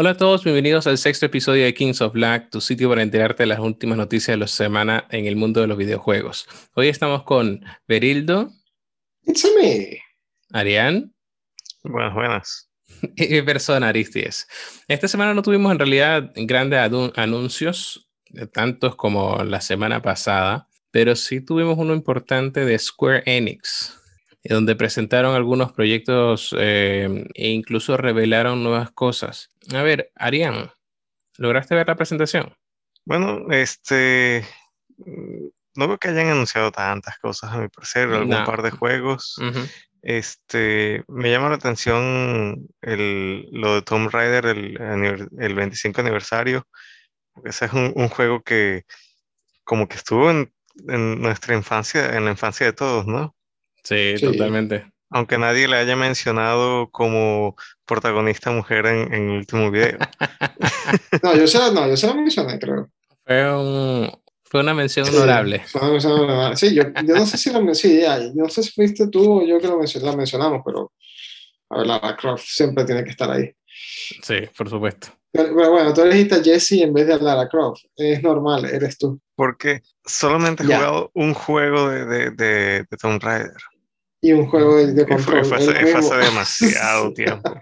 Hola a todos, bienvenidos al sexto episodio de Kings of Black, tu sitio para enterarte de las últimas noticias de la semana en el mundo de los videojuegos. Hoy estamos con Berildo. It's me. Arián. Buenas, buenas. Y persona Aristides. Esta semana no tuvimos en realidad grandes anuncios, tantos como la semana pasada, pero sí tuvimos uno importante de Square Enix donde presentaron algunos proyectos eh, e incluso revelaron nuevas cosas. A ver, Arián, ¿lograste ver la presentación? Bueno, este, mm, no veo que hayan anunciado tantas cosas a mi parecer, algún par de juegos. Este, me llama la atención el, lo de Tomb Raider, el, el 25 aniversario, porque ese es un, un juego que como que estuvo en, en, nuestra infancia, en la infancia de todos, ¿no? Sí, totalmente. Aunque nadie le haya mencionado como protagonista mujer en, en el último video. no, yo se, no, yo se la mencioné, creo. Fue, un, fue una mención honorable. Sí, yo, yo, no sé si la mencioné, no sé si fuiste tú o yo que lo la mencionamos, pero a ver, Lara Croft siempre tiene que estar ahí. Sí, por supuesto. Pero, bueno, tú elegiste a Jesse en vez de a Lara Croft. Es normal, eres tú. Porque solamente he jugado un juego de, de, de, de Tomb Raider y un juego de, control. Fue, hace, demasiado tiempo.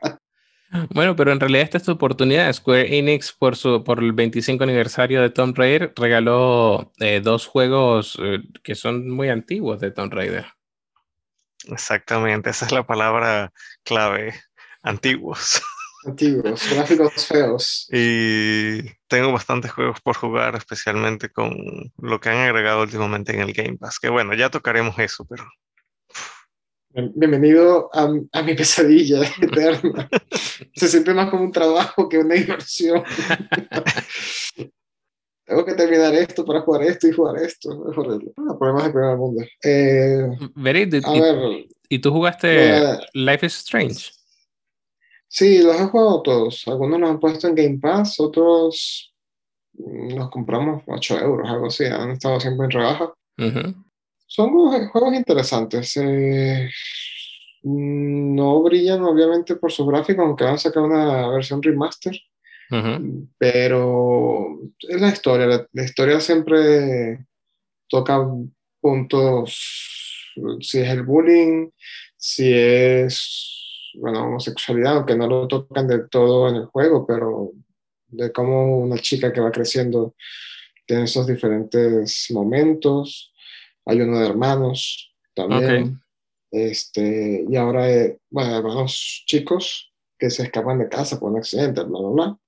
Bueno, pero en realidad esta es tu oportunidad. Square Enix, por, su, por el 25 aniversario de Tomb Raider, regaló eh, dos juegos eh, que son muy antiguos de Tomb Raider. Exactamente, esa es la palabra clave. Antiguos. Antiguos, gráficos feos. Y tengo bastantes juegos por jugar, especialmente con lo que han agregado últimamente en el Game Pass. Que bueno, ya tocaremos eso, pero Bienvenido a, a, mi pesadilla eterna. Se siente más como un trabajo que una diversión. Tengo que terminar esto para jugar esto y jugar esto. Es horrible. Ah, problemas de primer mundo. Eh, a y, ver, ¿Y tú jugaste Life is Strange? Sí, los he jugado todos. Algunos los han puesto en Game Pass, otros los compramos 8 euros, algo así. Han estado siempre en rebaja. Son juegos, interesantes. Eh, no brillan obviamente por su gráfico, aunque van a sacar una versión remaster. Pero es la historia. La, historia siempre toca puntos, si es el bullying, si es, bueno, homosexualidad, aunque no lo tocan del todo en el juego, pero de cómo una chica que va creciendo tiene esos diferentes momentos hay uno de hermanos también. Este, y ahora, eh, bueno, hermanos chicos que se escapan de casa por un accidente, bla, bla, bla.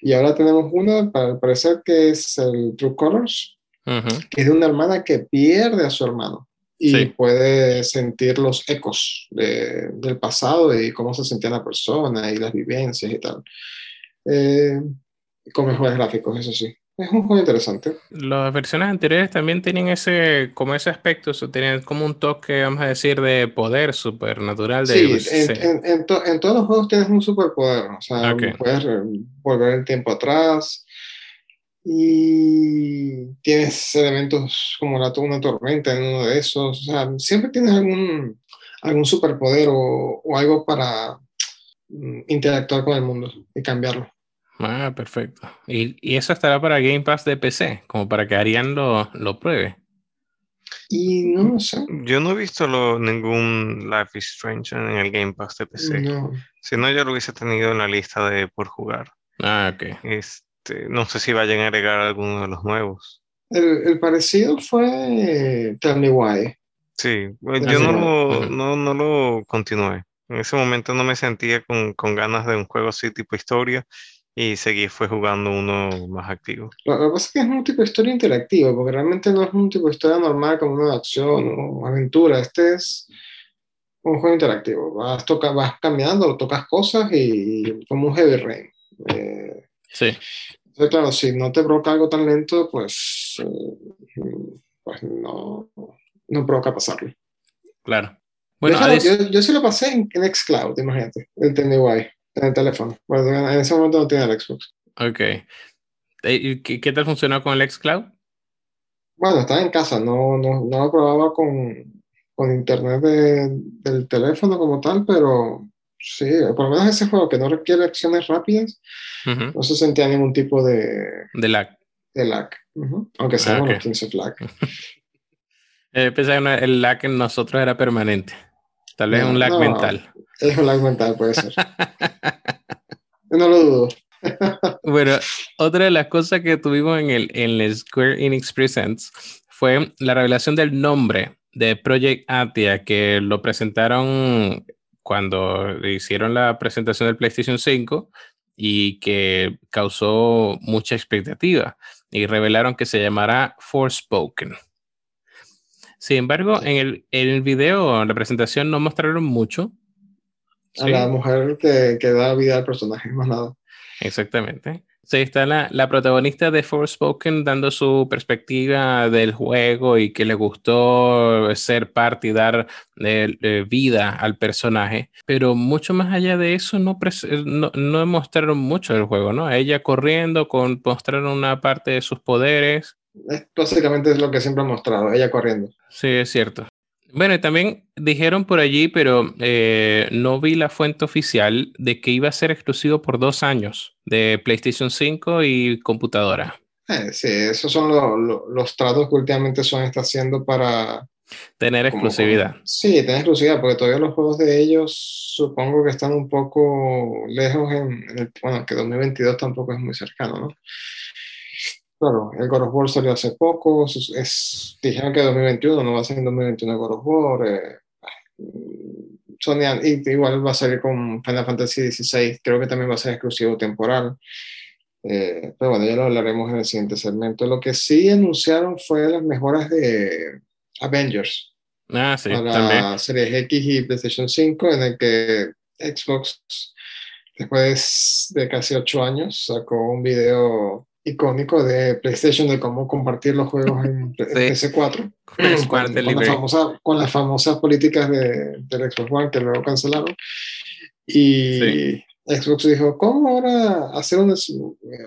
Y ahora tenemos uno, para parecer que es el True Colors, que es de una hermana que pierde a su hermano y puede sentir los ecos de, del pasado y cómo se sentía la persona y las vivencias y tal. Eh, con mejores gráficos, eso sí. Es un juego interesante. Las versiones anteriores también tenían ese, como ese aspecto, tenían como un toque, vamos a decir, de poder supernatural. De, sí, en, en, todos los juegos tienes un superpoder, o sea, puedes volver el tiempo atrás y tienes elementos como la, una tormenta en uno de esos, o sea, siempre tienes algún, algún superpoder o, o algo para mm, interactuar con el mundo y cambiarlo. Ah, perfecto. ¿Y, ¿Y, eso estará para Game Pass de PC, como para que Arián lo, lo pruebe. Y no sé. Yo no he visto lo, ningún Life is Strange en el Game Pass de PC. No. Si no, yo lo hubiese tenido en la lista de por jugar. Ah, ok. Este, no sé si vayan a agregar alguno de los nuevos. El, el parecido fue Tell Me Why. Sí, yo no lo, no, no lo continué. En ese momento no me sentía con, con ganas de un juego así tipo historia y seguí fue jugando uno más activo. Lo, que pasa es que es un tipo de historia interactiva, porque realmente no es un tipo de historia normal como una acción o aventura. Este es un juego interactivo. Vas, toca, vas caminando, tocas cosas y como un heavy rain. Eh, sí. Entonces, claro, si no te provoca algo tan lento, pues, eh, pues no, no provoca pasarlo. Claro. Bueno, yo, yo, sí lo pasé en, en Xcloud, imagínate, el guay en el teléfono. en ese momento no tenía el Xbox. Ok. ¿Y qué, tal funcionó con el Xcloud? Bueno, estaba en casa, no, no, no lo probaba con, con internet de, del teléfono como tal, pero sí, por lo menos ese juego que no requiere acciones rápidas, no se sentía ningún tipo de, de lag. De lag, aunque sea ah, okay. 15 lag. eh, pensaba que el lag en nosotros era permanente. Tal vez un lag mental. Es un lag mental, puede ser. no lo dudo. bueno, otra de las cosas que tuvimos en el, en el Square Enix Presents fue la revelación del nombre de Project Atia, que lo presentaron cuando hicieron la presentación del PlayStation 5 y que causó mucha expectativa y revelaron que se llamará Forspoken. Sin embargo, en el, en el video, en la presentación, no mostraron mucho. A la mujer que, que da vida al personaje, más nada. Exactamente. Sí, está la, la, protagonista de Forspoken dando su perspectiva del juego y que le gustó ser parte y dar eh, vida al personaje. Pero mucho más allá de eso, no, no, no, mostraron mucho del juego, ¿no? Ella corriendo, con, mostraron una parte de sus poderes. básicamente es lo que siempre ha mostrado, ella corriendo. Sí, es cierto. Bueno, también dijeron por allí, pero eh, no vi la fuente oficial de que iba a ser exclusivo por dos años de PlayStation 5 y computadora. Eh, sí, esos son los tratos que últimamente Sony está haciendo para... Tener exclusividad. sí, tener exclusividad, porque todavía los juegos de ellos supongo que están un poco lejos en, en el... Bueno, que 2022 tampoco es muy cercano, ¿no? Claro, el God of War salió hace poco, es, dijeron que 2021 no va a ser en 2021 el God of War. Eh, Sony igual va a salir con Final Fantasy XVI, creo que también va a ser exclusivo temporal. Eh, pero bueno, ya lo hablaremos en el siguiente segmento. Lo que sí anunciaron fue las mejoras de Avengers. Ah, sí, para también. Series X y PlayStation 5, en el que Xbox, después de casi ocho años, sacó un video icónico de PlayStation de cómo compartir los juegos en, PS4 con, las famosas políticas de, del Xbox One que luego cancelaron. Y Xbox dijo ¿cómo ahora hacer un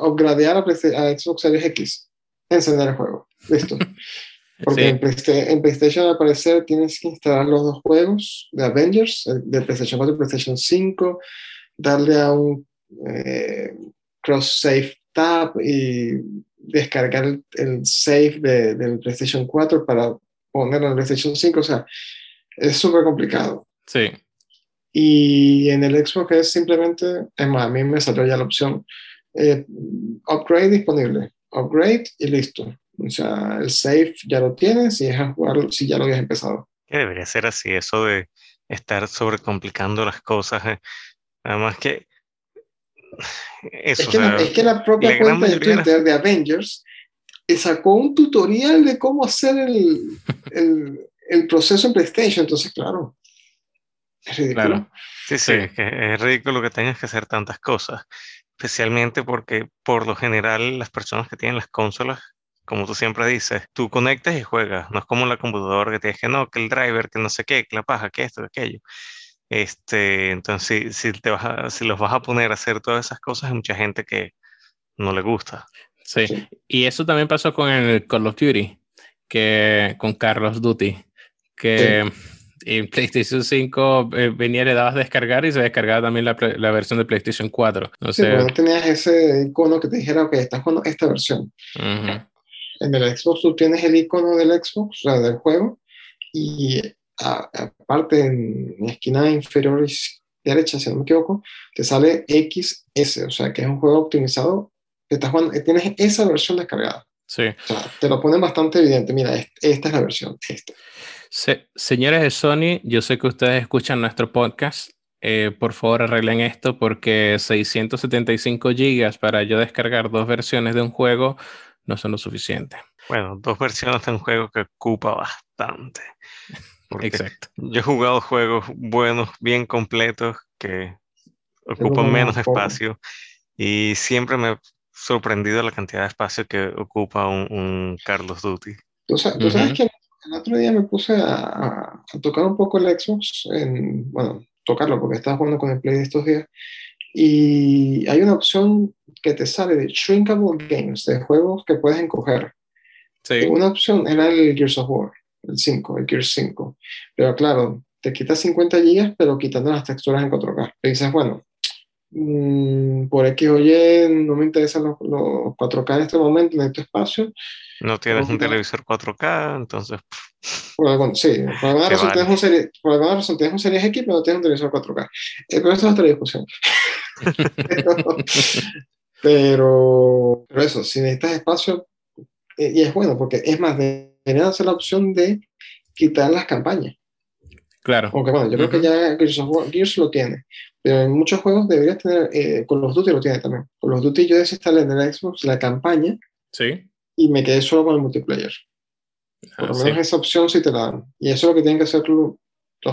upgradear a, a, Xbox Series X? encender el juego, listo porque en, PlayStation al parecer tienes que instalar los dos juegos de Avengers de PlayStation 4 y PlayStation 5 darle a un eh, cross save tab y descargar el, save de, del PlayStation 4 para ponerlo en el PlayStation 5. O sea, es súper complicado. Sí. Y en el Xbox es simplemente, es más, a mí me salió ya la opción eh, upgrade disponible, upgrade y listo. O sea, el save ya lo tienes y es a jugarlo si ya lo habías empezado. Que debería ser así, eso de estar sobrecomplicando las cosas. Eh. Además que es, que la, propia cuenta de Twitter de Avengers sacó un tutorial de cómo hacer el, el, proceso en PlayStation. Entonces, claro, es ridículo. Sí, sí, Es, ridículo que tengas que hacer tantas cosas. Especialmente porque, por lo general, las personas que tienen las consolas como tú siempre dices, tú conectas y juegas, no es como la computadora que tienes que no, que el driver, que no sé qué, que la paja, que esto, que aquello. Este, entonces, si, te vas si los vas a poner a hacer todas esas cosas, hay mucha gente que no le gusta. Sí, y eso también pasó con el Call of Duty, que con Carlos Duty, que en PlayStation 5 eh, venía, le dabas a descargar y se descargaba también la, la versión de PlayStation 4. No sí, no tenías ese icono que te dijera, ok, estás jugando esta versión. En el Xbox tú tienes el icono del Xbox, o sea, del juego, y aparte en la esquina inferior derecha, si no me equivoco, te sale XS, o sea que es un juego optimizado, que estás jugando, tienes esa versión descargada. Sí. O sea, te lo ponen bastante evidente, mira, esta es la versión, esta. señores de Sony, yo sé que ustedes escuchan nuestro podcast. Eh, por favor, arreglen esto porque 675 gigas para yo descargar dos versiones de un juego no son lo suficiente. Bueno, dos versiones de un juego que ocupa bastante. Exacto. Yo he jugado juegos buenos, bien completos, que ocupan menos espacio y siempre me ha sorprendido la cantidad de espacio que ocupa un, Carlos Duty. Tú, sabes que el otro día me puse a, tocar un poco el Xbox, en, bueno, tocarlo porque estaba jugando con el Play de estos días, y hay una opción que te sale de Shrinkable Games, de juegos que puedes encoger. Sí. Una opción era el Gears of War el 5, el Gears 5. Pero claro, te quita 50 gigas, pero quitando las texturas en 4K. Y dices, bueno, mm, por X o Y no me interesan los, 4K en este momento, necesito espacio. No tienes un televisor 4K, entonces... Por sí, por alguna, razón tienes un serie, por alguna razón tienes un Series X, pero no tienes un televisor 4K. Eh, pero eso es otra discusión. pero, pero, eso, si necesitas espacio, eh, y es bueno, porque es más, deberían hacer la opción de quitar las campañas. Claro. Aunque bueno, yo creo que ya Gears, lo tiene. Pero en muchos juegos deberías tener, eh, con los Duty lo tiene también. Con los Duty yo desinstalé en el Xbox la campaña. Sí. Y me quedé solo con el multiplayer. Por lo ah, menos esa opción sí te la dan. Y eso es lo que tienen que hacer los,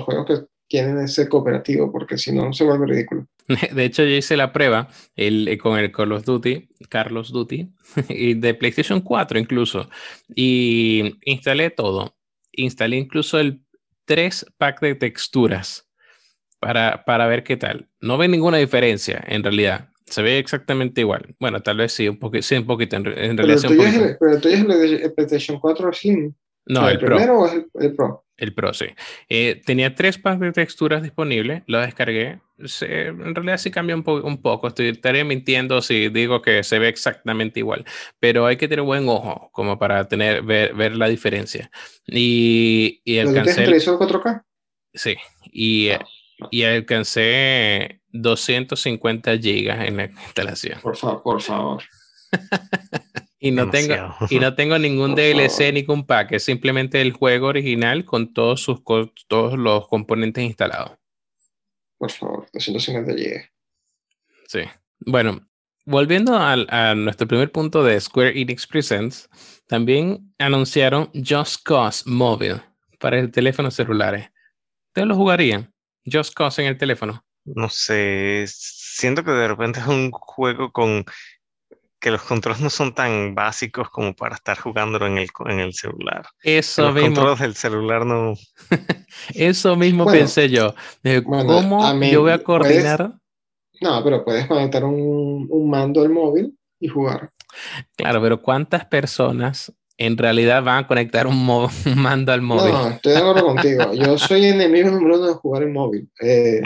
juegos que tienen ese cooperativo, porque si no se vuelve ridículo. De hecho, yo hice la prueba el, eh, con el Call of Duty, Carlos Duty, y de PlayStation 4 incluso, y instalé todo. Instalé incluso el tres packs de texturas para, para ver qué tal. No ve ninguna diferencia en realidad. Se ve exactamente igual. Bueno, tal vez sí, un, poquito, sí, un poquito. En, en pero realidad. Es pero tú es el PlayStation 4 Slim. No, el, el, primero o es el, Pro? El Pro, sí. Eh, tenía tres packs de texturas disponibles, lo descargué. en realidad sí cambia un, un poco. Estoy, estaré mintiendo si digo que se ve exactamente igual, pero hay que tener buen ojo como para tener, ver, ver la diferencia. Y, y alcancé. ¿Tienes 4K? Sí, y, ah, y alcancé 250 gigas en la instalación. Por favor, por favor. y, no tengo, y no tengo ningún DLC ni ningún pack, es simplemente el juego original con todos, sus, todos los componentes instalados. Por favor, 250 GB. Sí. Bueno, volviendo a, a, nuestro primer punto de Square Enix Presents, también anunciaron Just Cause Mobile para el teléfono celulares. ¿Ustedes lo jugarían? Just Cause en el teléfono. No sé, siento que de repente es un juego con que los controles no son tan básicos como para estar jugándolo en el, en el celular. Eso los mismo. controles del celular no. Eso mismo pensé yo. ¿Cómo yo voy a coordinar? no, pero puedes conectar un, un mando al móvil y jugar. Claro, pero ¿cuántas personas en realidad van a conectar un, un, mando al móvil. No, estoy de acuerdo contigo. Yo soy enemigo número uno de jugar en móvil. Eh,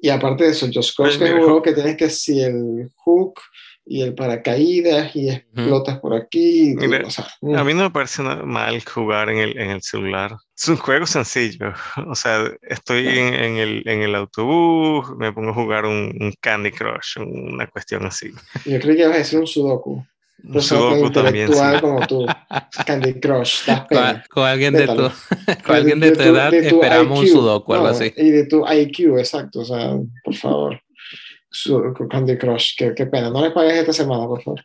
y aparte de eso, Just Cause es un juego que tienes que si el hook y el paracaídas y explotas por aquí. a mí no me parece mal jugar en el, en el celular. Es un juego sencillo. O sea, estoy en, en, el, en el autobús, me pongo a jugar un, Candy Crush, una cuestión así. Yo creo que ibas a decir un Sudoku. Un Sudoku también. Sí. como tú. Candy Crush. Con, con, alguien de tu, con alguien de, tu, edad esperamos un Sudoku, algo así. Y de tu IQ, exacto. O sea, por favor. Candy Crush, qué, qué, pena. No le pagues esta semana, por favor.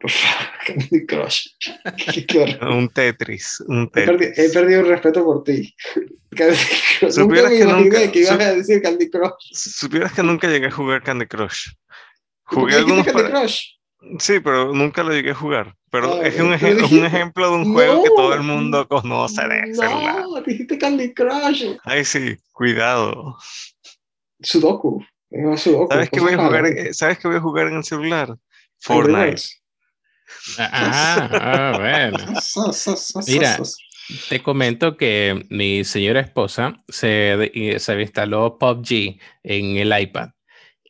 por favor, Candy Crush. un Tetris. Un Tetris. He, perdido, el respeto por ti. Supieras que nunca, que ibas a decir Candy Crush. Supieras que nunca llegué a jugar Candy Crush. Jugué algunos Candy Crush? Sí, pero nunca lo llegué a jugar. Pero ah, es un, un, ejemplo de un juego que todo el mundo conoce de no, celular. No, dijiste Candy Crush. Ay, sí, cuidado. Sudoku. ¿Sabes qué, voy a jugar, ¿Sabes qué voy a jugar en el celular? Fortnite. Ah, ah, bueno. Mira, te comento que mi señora esposa se, se instaló PUBG en el iPad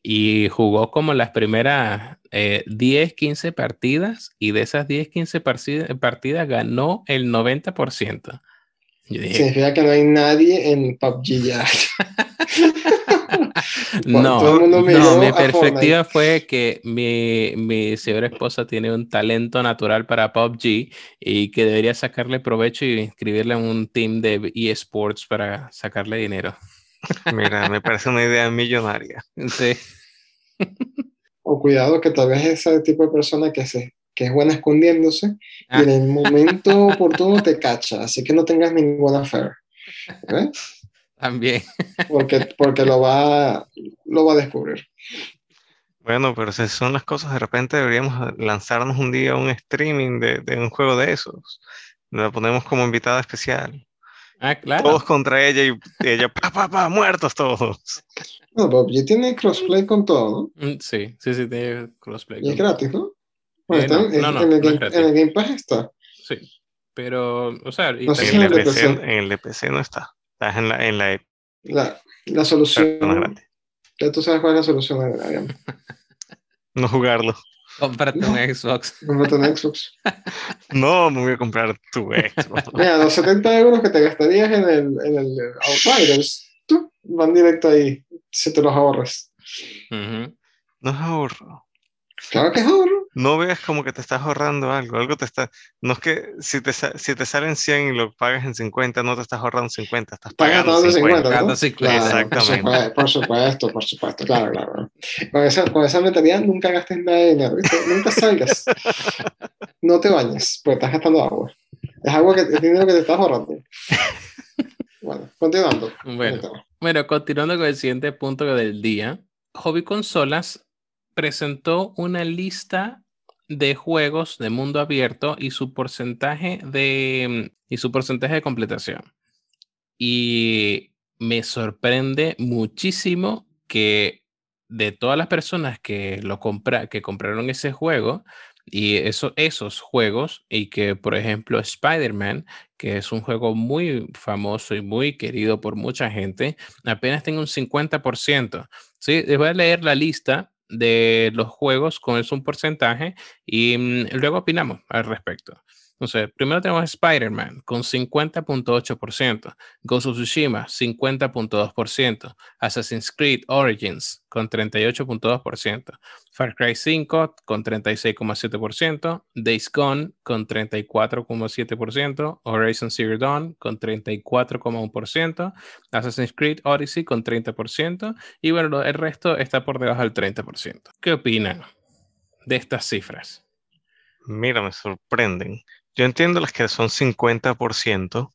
y jugó como las primeras 10, eh, 15 partidas y de esas 10, 15 partidas ganó el 90%. Significa que no hay nadie en PUBG ya. no, no, mi perspectiva fue que mi, mi señora esposa tiene un talento natural para PUBG y que debería sacarle provecho y inscribirle en un team de eSports para sacarle dinero. Mira, me parece una idea millonaria. Sí. O cuidado que tal vez ese tipo de persona que se que es buena escondiéndose y en el ah. momento oportuno te cacha, así que no tengas ninguna fe. ¿eh? También. Porque, porque lo, va, lo va a descubrir. Bueno, pero si son las cosas, de repente deberíamos lanzarnos un día a un streaming de, de, un juego de esos. La ponemos como invitada especial. Ah, claro. Todos contra ella y ella, pa, pa, pa, muertos todos. No, Bob, ya tiene crossplay con todo, ¿no? Mm, sí, sí, sí, tiene crossplay. Y es gratis, ¿no? Eh, en, el, Game Pass está. Sí, Pero, o sea, en, el de PC, en, el de PC, no está. Estás en la, en la, la, la solución. Ya tú sabes cuál es la solución, No jugarlo. Comprarte un Xbox. Comprate un Xbox. no, me voy a comprar tu Xbox. Mira, los 70 euros que te gastarías en el, en el Outriders, tú van directo ahí, si te los ahorras. No es ahorro. Claro que es ahorro. No veas como que te estás ahorrando algo, algo te está, no es que si te, si te salen 100 y lo pagas en 50, no te estás ahorrando 50, estás pagando 50. 50 Exactamente. Por supuesto, por supuesto, claro, claro. Con esa, con esa mentalidad nunca gastes nada de dinero, nunca salgas. No te bañes, pues estás gastando agua. Es agua que es dinero que te estás ahorrando. Bueno, continuando. Bueno, bueno, continuando con el siguiente punto del día. Hobby Consolas presentó una lista de juegos de mundo abierto y su porcentaje de, y su porcentaje de completación. Y me sorprende muchísimo que de todas las personas que, lo compra, que compraron ese juego, y eso, esos juegos, y que por ejemplo Spider-Man, que es un juego muy famoso y muy querido por mucha gente, apenas tenga un 50%. ¿sí? Les voy a leer la lista de los juegos con un porcentaje y mm, luego opinamos al respecto. Entonces, primero tenemos Spider-Man con 50.8%, Ghost of Tsushima 50.2%, Assassin's Creed Origins con 38.2%, Far Cry 5 con 36.7%, Days Gone con 34.7%, Horizon Zero Dawn con 34.1%, Assassin's Creed Odyssey con 30% y bueno, el resto está por debajo del 30%. ¿Qué opinan de estas cifras? Mira, me sorprenden. Yo entiendo las que son 50%,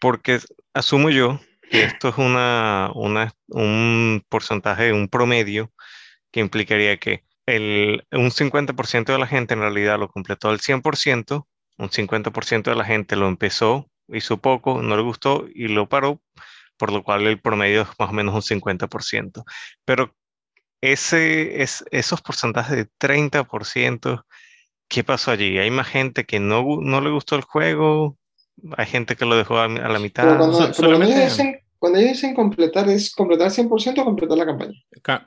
porque asumo yo que esto es una, un porcentaje, un promedio, que implicaría que el, un 50% de la gente en realidad lo completó al 100%, un 50% de la gente lo empezó, hizo poco, no le gustó y lo paró, por lo cual el promedio es más o menos un 50%. Pero ese, es, esos porcentajes de 30%, ¿Qué pasó allí? ¿Hay más gente que no, no le gustó el juego? ¿Hay gente que lo dejó a, la mitad? cuando, ellos dicen, completar, ¿es completar 100% o completar la campaña?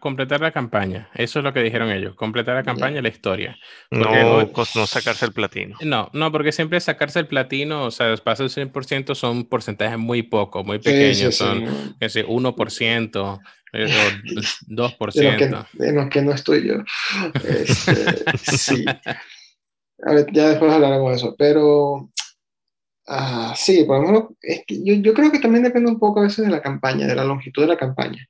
completar la campaña. Eso es lo que dijeron ellos. Completar la campaña y la historia. No, no, sacarse el platino. No, no, porque siempre sacarse el platino, o sea, pasa el 100% son porcentajes muy pocos, muy pequeños. son, qué sé, 1%. 2%. De los que, no estoy yo. Este, sí. Ya después hablaremos de eso, pero ah, sí, por ejemplo, yo, yo, creo que también depende un poco a veces de la campaña, de la longitud de la campaña,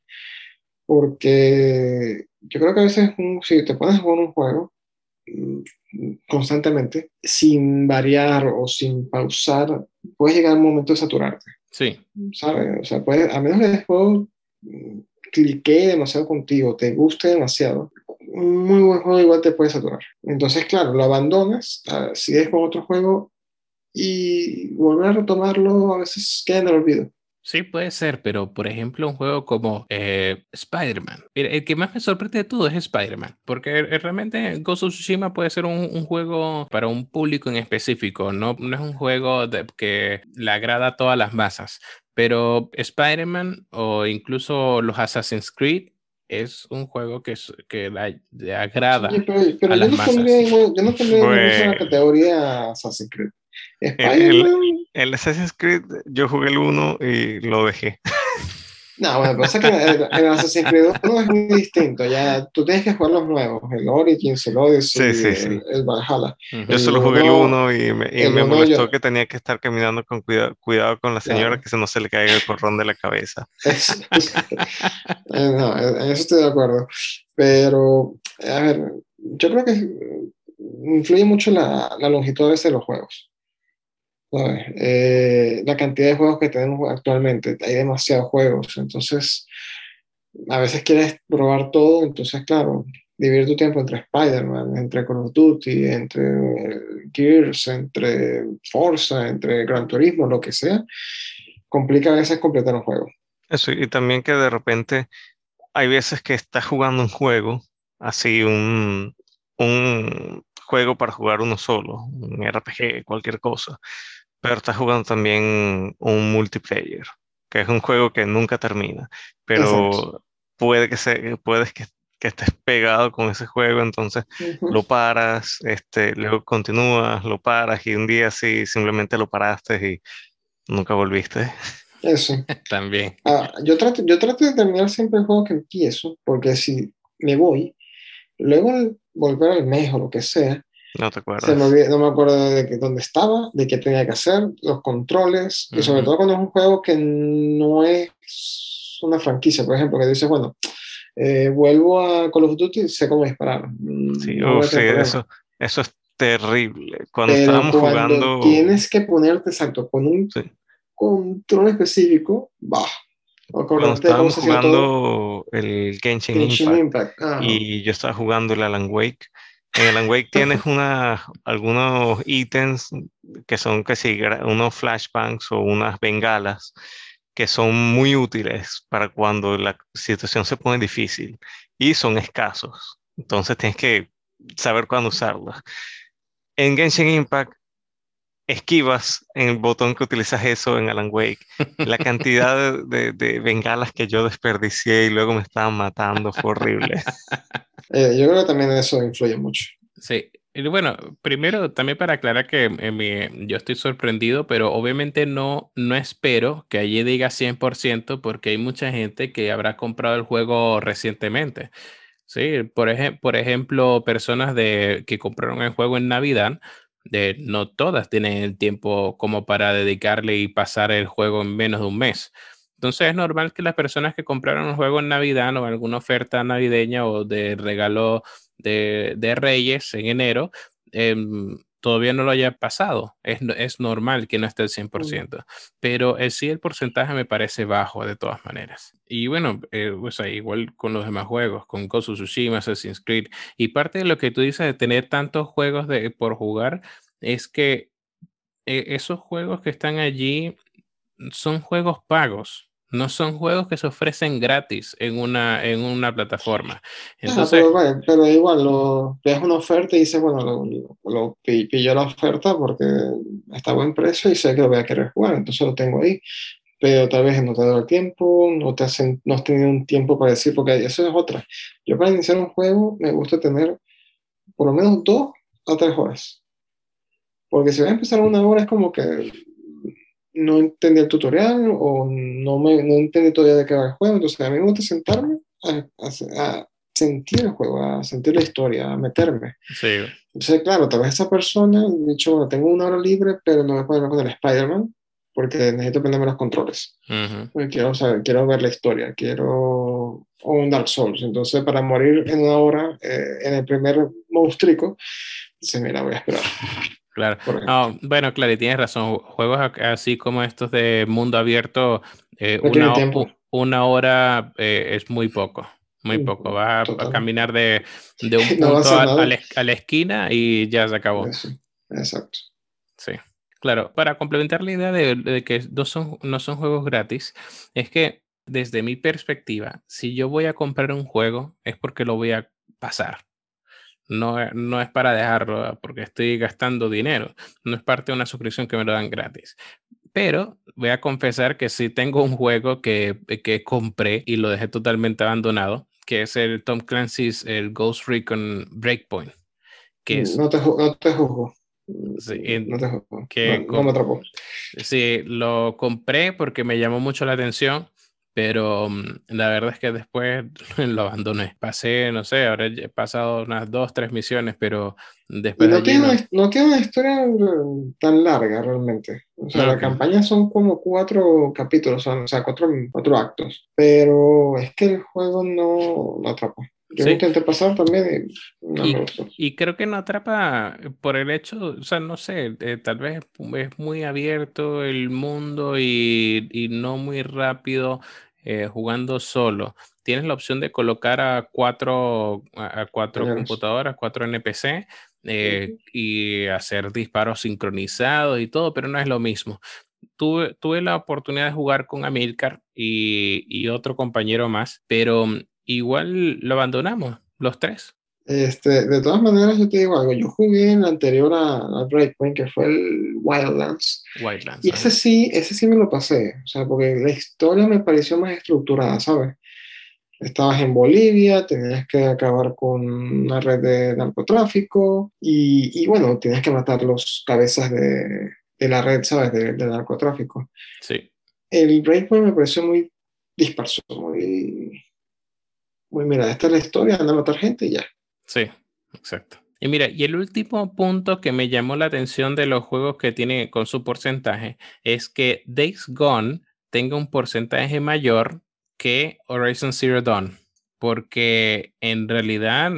porque yo creo que a veces si te pones a jugar un juego mm, constantemente, sin variar o sin pausar, puedes llegar a un momento de saturarte. Sí. ¿Sabes? O sea, puedes, a menos que el juego mm, clique demasiado contigo, te guste demasiado, un muy buen juego igual te puede saturar. Entonces, claro, lo abandonas, ah, sigues con otro juego y volver a retomarlo a veces queda en el olvido. Sí, puede ser, pero por ejemplo, un juego como eh, Spider-Man. El que más me sorprende de todo es Spider-Man, porque realmente Ghost of Tsushima puede ser un, juego para un público en específico, no, no es un juego que le agrada a todas las masas. Pero Spider-Man o incluso los Assassin's Creed es un juego que, que le agrada a las masas. yo no tendría la categoría Assassin's Creed. El, el, Assassin's Creed, yo jugué el 1 y lo dejé. No, bueno, pasa que el, Assassin's Creed 1 es muy distinto. Ya tú tienes que jugar los nuevos, el Origins, el Odyssey, sí, sí, sí. El, Valhalla. Yo solo jugué el 1 y me, y me molestó que tenía que estar caminando con cuidado, cuidado con la señora que se no se le caiga el corrón de la cabeza. Eh, no, en eso estoy de acuerdo. Pero, a ver, yo creo que influye mucho la, la longitud de los juegos. Eh, la cantidad de juegos que tenemos actualmente, hay demasiados juegos, entonces a veces quieres probar todo, entonces claro, dividir tu tiempo entre Spider-Man, entre Call of Duty, entre Gears, entre Forza, entre Gran Turismo, lo que sea, complica a veces completar un juego. Eso, y también que de repente hay veces que estás jugando un juego, así un, un juego para jugar uno solo, un RPG, cualquier cosa, pero estás jugando también un multiplayer, que es un juego que nunca termina, pero puede que, se, puedes que, que, estés pegado con ese juego, entonces lo paras, este, luego continúas, lo paras y un día sí simplemente lo paraste y nunca volviste. Eso. También. Ah, yo, trato, yo trato de terminar siempre el juego que empiezo, porque si me voy, luego volver al mes o lo que sea, no te acuerdas. no me acuerdo de dónde estaba, de qué tenía que hacer, los controles, y sobre todo cuando es un juego que no es una franquicia, por ejemplo, que dices, bueno, eh, vuelvo a Call of Duty y sé cómo disparar. Mm, sí, sí eso, eso es terrible. Cuando estábamos jugando. Tienes que ponerte exacto con un control específico, va. Cuando estábamos jugando el Genshin, Impact, y yo estaba jugando el Alan Wake, en Alan Wake tienes algunos ítems que son que sí, unos flashbangs o unas bengalas que son muy útiles para cuando la situación se pone difícil y son escasos. Entonces tienes que saber cuándo usarlos. En Genshin Impact esquivas en el botón que utilizas eso en Alan Wake. La cantidad de, de, bengalas que yo desperdicié y luego me estaban matando fue horrible. Eh, yo creo que también eso influye mucho. Sí. Y bueno, primero también para aclarar que yo estoy sorprendido, pero obviamente no, no espero que allí diga 100% porque hay mucha gente que habrá comprado el juego recientemente. Sí, por, ej por ejemplo, personas de, que compraron el juego en Navidad, de, no todas tienen el tiempo como para dedicarle y pasar el juego en menos de un mes. Entonces es normal que las personas que compraron un juego en Navidad o alguna oferta navideña o de regalo de, de Reyes en enero, em, todavía no lo haya pasado. Es, es normal que no esté al 100%, pero sí el porcentaje me parece bajo de todas maneras. Y bueno, eh, igual con los demás juegos, con of Tsushima, Assassin's Creed, y parte de lo que tú dices de tener tantos juegos de, por jugar es que eh, esos juegos que están allí son juegos pagos. No son juegos que se ofrecen gratis en una, en una plataforma. Entonces, pero, igual, lo, ves una oferta y dices, bueno, lo, lo, pillo la oferta porque está a buen precio y sé que lo voy a querer jugar, entonces lo tengo ahí. Pero tal vez no te da el tiempo, no, te hacen, no has tenido un tiempo para decir, porque eso es otra. Yo para iniciar un juego me gusta tener por lo menos dos a tres horas. Porque si voy a empezar una hora es como que no entendí el tutorial o no, me, no entendí todavía de qué va el juego. Entonces a mí me gusta sentarme a, a, sentir el juego, a sentir la historia, a meterme. Sí. Entonces, claro, tal vez esa persona, de hecho, bueno, tengo una hora libre, pero no me puedo con el Spider-Man porque necesito aprenderme los controles. quiero, saber, quiero ver la historia, quiero o un Dark Souls. Entonces, para morir en una hora, eh, en el primer monstruo, se mira, voy a esperar. Claro. bueno, claro, y tienes razón. Juegos así como estos de mundo abierto, eh, una, una, hora eh, es muy poco. Muy poco. Vas a, caminar de, de un punto a, la, esquina y ya se acabó. Exacto. Sí. Claro, para complementar la idea de, de, que no son, no son juegos gratis, es que desde mi perspectiva, si yo voy a comprar un juego, es porque lo voy a pasar. No, no es para dejarlo porque estoy gastando dinero. No es parte de una suscripción que me lo dan gratis. Pero voy a confesar que sí tengo un juego que, que compré y lo dejé totalmente abandonado, que es el Tom Clancy's el Ghost Recon Breakpoint. Que no, te, no te juzgo. Sí, no, te juzgo. Que no, me atrapó. Sí, lo compré porque me llamó mucho la atención pero mm, la verdad es que después lo abandoné. Pasé, no sé, ahora he pasado unas dos, tres misiones, pero después... no, tiene una, no... tiene una historia tan larga realmente. O sea, la campaña son como cuatro capítulos, o sea, cuatro, cuatro actos, pero es que el juego no lo atrapa. Yo intenté pasar también y, y, creo que no atrapa por el hecho, o sea, no sé, eh, tal vez es muy abierto el mundo y, y no muy rápido eh, jugando solo. Tienes la opción de colocar a cuatro, a cuatro computadoras, cuatro NPC eh, y hacer disparos sincronizados y todo, pero no es lo mismo. Tuve, tuve la oportunidad de jugar con Amilcar y, y otro compañero más, pero Igual lo abandonamos, los tres. Este, de todas maneras, yo te digo algo. Yo jugué en la anterior a, Breakpoint, que fue el Wildlands. Wildlands. Y ese sí, ese sí me lo pasé. O sea, porque la historia me pareció más estructurada, ¿sabes? Estabas en Bolivia, tenías que acabar con una red de narcotráfico y, y bueno, tenías que matar los cabezas de, de la red, ¿sabes? De, de, narcotráfico. Sí. El Breakpoint me pareció muy disperso, muy, muy, mira, esta es la historia, anda a matar gente y ya. Sí, exacto. Y mira, y el último punto que me llamó la atención de los juegos que tiene con su porcentaje es que Days Gone tenga un porcentaje mayor que Horizon Zero Dawn, porque en realidad,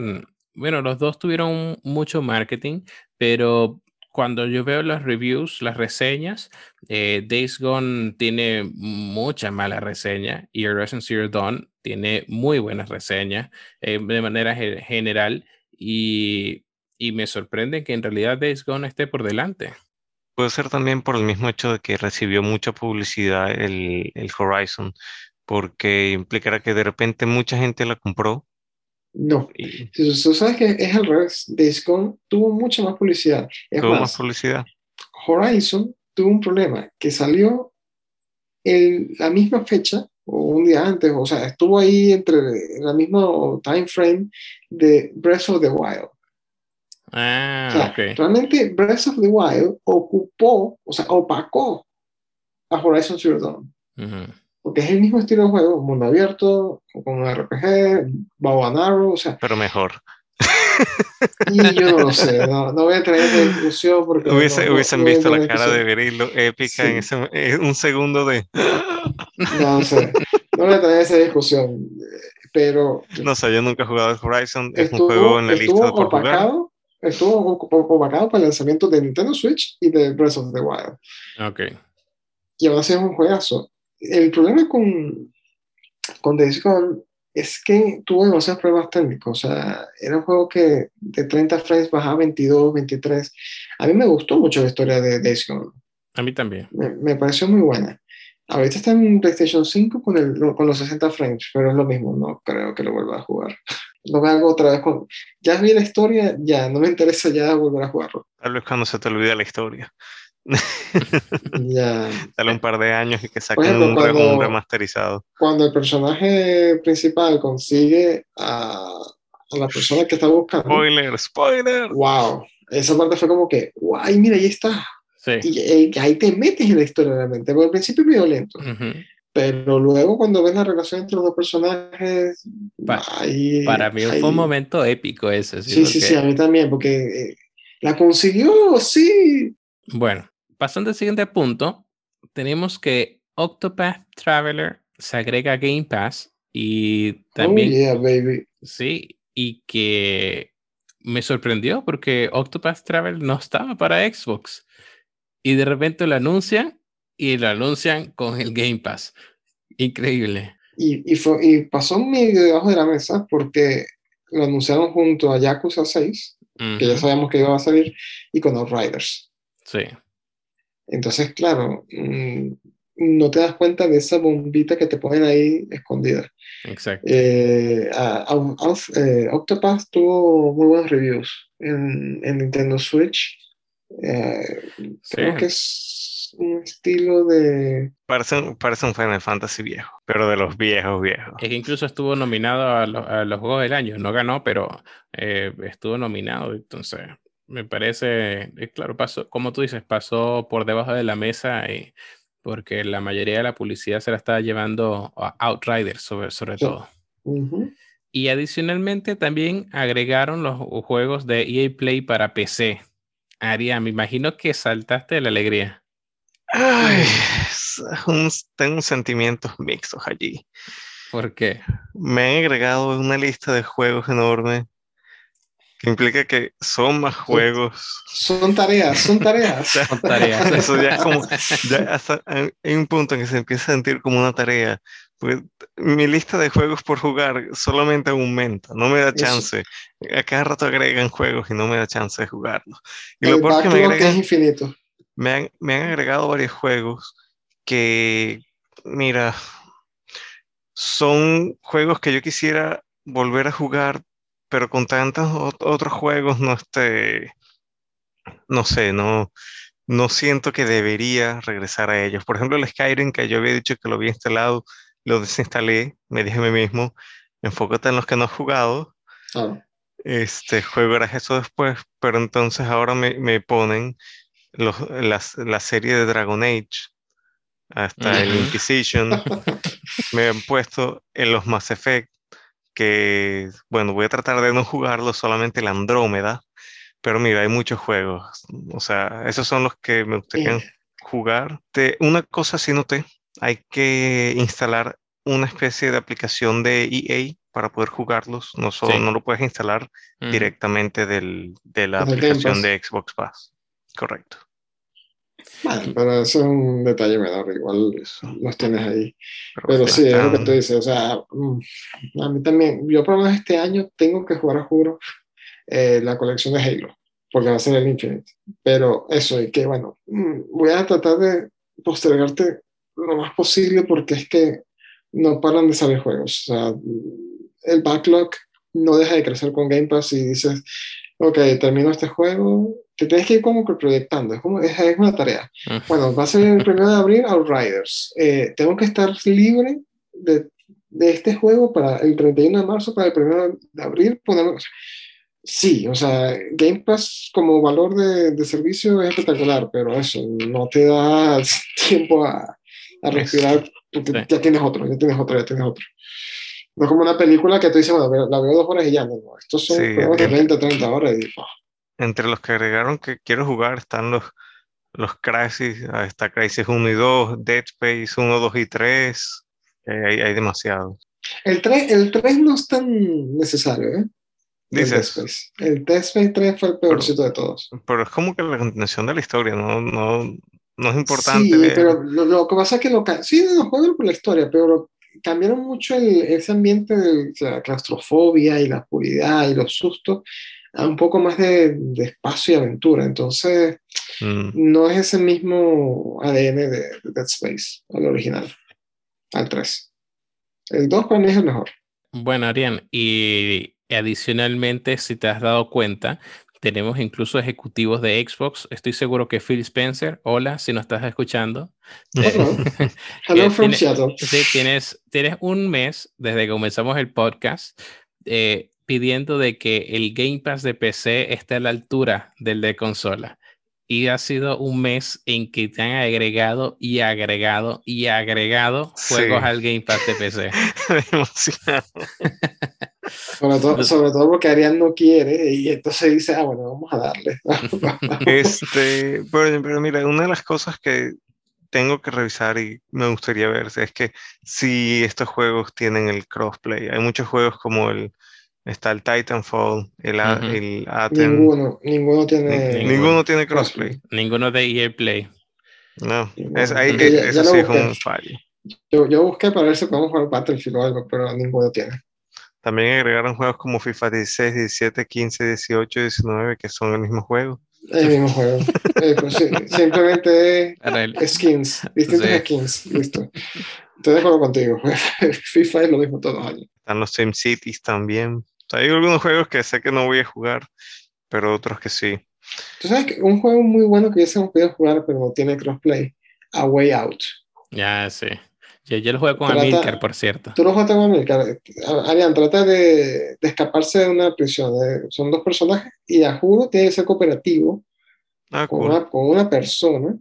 bueno, los dos tuvieron mucho marketing, pero cuando yo veo las reviews, las reseñas, eh, Days Gone tiene mucha mala reseña y Horizon Zero Dawn tiene muy buenas reseñas eh, de manera general y, y, me sorprende que en realidad Days Gone esté por delante. Puede ser también por el mismo hecho de que recibió mucha publicidad el, el Horizon porque implicará que de repente mucha gente la compró. No, tú sabes que es al revés. Discon tuvo mucha más publicidad. tuvo más, publicidad. Horizon tuvo un problema que salió en la misma fecha o un día antes, o sea, estuvo ahí entre la misma time frame de Breath of the Wild. Ah, Realmente Breath of the Wild ocupó, o sea, opacó a Horizon Zero Dawn porque es el mismo estilo de juego, mundo abierto, con un RPG, bow and arrow, o sea. Pero mejor. Y yo no lo sé, no, no voy a traer esa discusión porque. hubiesen visto la cara de Berilo épica en ese un segundo de. No sé, no voy a traer esa discusión, pero. No sé, yo nunca he jugado Horizon, es un juego en la lista de por opacado, Estuvo opacado para el lanzamiento de Nintendo Switch y de Breath of the Wild. Ok. Y ahora sí es un juegazo el problema con, con Days Gone es que tuvo demasiados problemas técnicos. O sea, era un juego que de 30 frames bajaba a 22, 23. A mí me gustó mucho la historia de Days Gone. A mí también. Me, pareció muy buena. Ahorita está en PlayStation 5 con, el, con los 60 frames, pero es lo mismo. No creo que lo vuelva a jugar. No me hago otra vez con... Ya vi la historia, ya, no me interesa ya volver a jugarlo. Tal vez cuando se te olvide la historia. Ya. Dale un par de años y que saquen un, remasterizado. Cuando el personaje principal consigue a, a, la persona que está buscando. Spoiler, spoiler. Wow. Esa parte fue como que, guay, mira, ahí está. Y, eh, ahí te metes en la historia realmente. Porque al principio es medio lento. Pero luego cuando ves la relación entre los dos personajes, para mí fue un momento épico ese. Sí, sí, sí, a mí también, porque eh, la consiguió, sí. Bueno, pasando al siguiente punto, tenemos que Octopath Traveler se agrega a Game Pass y también... Oh, yeah, baby. Sí, y que me sorprendió porque Octopath Traveler no estaba para Xbox. Y de repente lo anuncian y lo anuncian con el Game Pass. Increíble. Y, y, y pasó medio debajo de la mesa porque lo anunciaron junto a Yakuza 6, que ya sabíamos que iba a salir, y con Outriders. Sí. Entonces, claro, mm, no te das cuenta de esa bombita que te ponen ahí escondida. Exacto. Eh, eh, Octopath tuvo muy buenos reviews en, Nintendo Switch. Eh, creo que es un estilo de... Parece un, parece un Final Fantasy viejo, pero de los viejos, viejos. Es que incluso estuvo nominado a, a los Juegos del Año. No ganó, pero estuvo nominado. Entonces, me parece, eh, claro, pasó, como tú dices, pasó por debajo de la mesa y porque la mayoría de la publicidad se la estaba llevando a Outriders sobre, sobre todo. Y adicionalmente también agregaron los juegos de EA Play para PC. Aria, me imagino que saltaste de la alegría. Ay, tengo sentimientos mixtos allí. ¿Por qué? Me han agregado una lista de juegos enorme implica que son más juegos. Son tareas, son tareas. son tareas. Eso ya es como, ya hasta hay un punto en que se empieza a sentir como una tarea. Porque mi lista de juegos por jugar solamente aumenta, no me da chance. A cada rato agregan juegos y no me da chance de jugarlos. Y lo que me agregan, es infinito. Me han, me han agregado varios juegos que, mira, son juegos que yo quisiera volver a jugar pero con tantos otros juegos no este, no sé, no, no siento que debería regresar a ellos. Por ejemplo, el Skyrim, que yo había dicho que lo había instalado, lo desinstalé, me dije a mí mismo, enfócate en los que no has jugado. Este juego era eso después, pero entonces ahora me, ponen los, la serie de Dragon Age, hasta el Inquisition, me han puesto en los Mass Effect, que bueno, voy a tratar de no jugarlo, solamente la Andrómeda, pero mira, hay muchos juegos, o sea, esos son los que me gustaría jugar. una cosa sí noté, hay que instalar una especie de aplicación de EA para poder jugarlos, no, solo, no lo puedes instalar directamente del, de la aplicación de Xbox Pass. Correcto. Bueno, pero eso es un detalle menor, igual los tienes ahí. Pero, sí, es lo que tú dices, o sea, mm, a mí también, yo por lo menos este año tengo que jugar a juro eh, la colección de Halo, porque va a ser el Infinite. Pero eso, y que bueno, mm, voy a tratar de postergarte lo más posible porque es que no paran de salir juegos. O sea, el backlog no deja de crecer con Game Pass y dices, ok, termino este juego, te tienes que ir como que proyectando, es, como, es, una tarea. Bueno, va a ser el primero de abril Outriders. Eh, tengo que estar libre de, de, este juego para el 31 de marzo, para el primero de abril, ponerlo. Sí, o sea, Game Pass como valor de, de servicio es espectacular, pero eso no te da tiempo a, a respirar, ya tienes otro, ya tienes otro, ya tienes otro. No es como una película que tú dices, bueno, la veo dos horas y ya, no, estos son juegos de 20, 30 horas y... Entre los que agregaron que quiero jugar están los, los Crisis, está Crisis 1 y 2, Dead Space 1, 2 y 3, hay, hay demasiados. El 3, el 3 no es tan necesario, ¿eh? Dices. El Dead Space 3 fue el peorcito de todos. Pero es como que la continuación de la historia, no, no, no es importante. Sí, pero lo, que pasa es que lo, sí, no juegan por la historia, pero cambiaron mucho el, ese ambiente de la claustrofobia y la oscuridad y los sustos a un poco más de, de espacio y aventura. Entonces, mm. no es ese mismo ADN de, Dead Space, al original, al 3. El 2 para mí es el mejor. Bueno, Arián, y adicionalmente, si te has dado cuenta, tenemos incluso ejecutivos de Xbox. Estoy seguro que Phil Spencer, hola, si nos estás escuchando. Hello from Seattle. Sí, tienes, tienes un mes desde que comenzamos el podcast eh, pidiendo de que el Game Pass de PC esté a la altura del de consola y ha sido un mes en que te han agregado y agregado y agregado juegos al Game Pass de PC. sobre, todo, sobre todo porque Arián no quiere y entonces dice, ah, bueno, vamos a darle. este, pero, mira, una de las cosas que tengo que revisar y me gustaría ver es que si estos juegos tienen el crossplay. Hay muchos juegos como el Está el Titanfall, el, el Aten. Ninguno, ninguno tiene. Ninguno, tiene crossplay. Ninguno de EA Play. No, es, ahí, eso sí es un fallo. Yo, yo, busqué para ver si podemos jugar Battlefield o algo, pero ninguno tiene. También agregaron juegos como FIFA 16, 17, 15, 18, 19, que son el mismo juego. El mismo juego. Eh, pues simplemente skins, distintos skins. Listo. Estoy de acuerdo contigo. FIFA es lo mismo todos los años. Están los Same Cities también hay algunos juegos que sé que no voy a jugar, pero otros que sí. Tú sabes que un juego muy bueno que ya se hemos podido jugar, pero no tiene crossplay, A Way Out. Ya, sí. Yo, yo lo juego con Amilcar, por cierto. Tú lo juegas con Amilcar. Arián, trata de, de, escaparse de una prisión. son dos personajes y a juro tiene que ser cooperativo ah, con, una, con, una, persona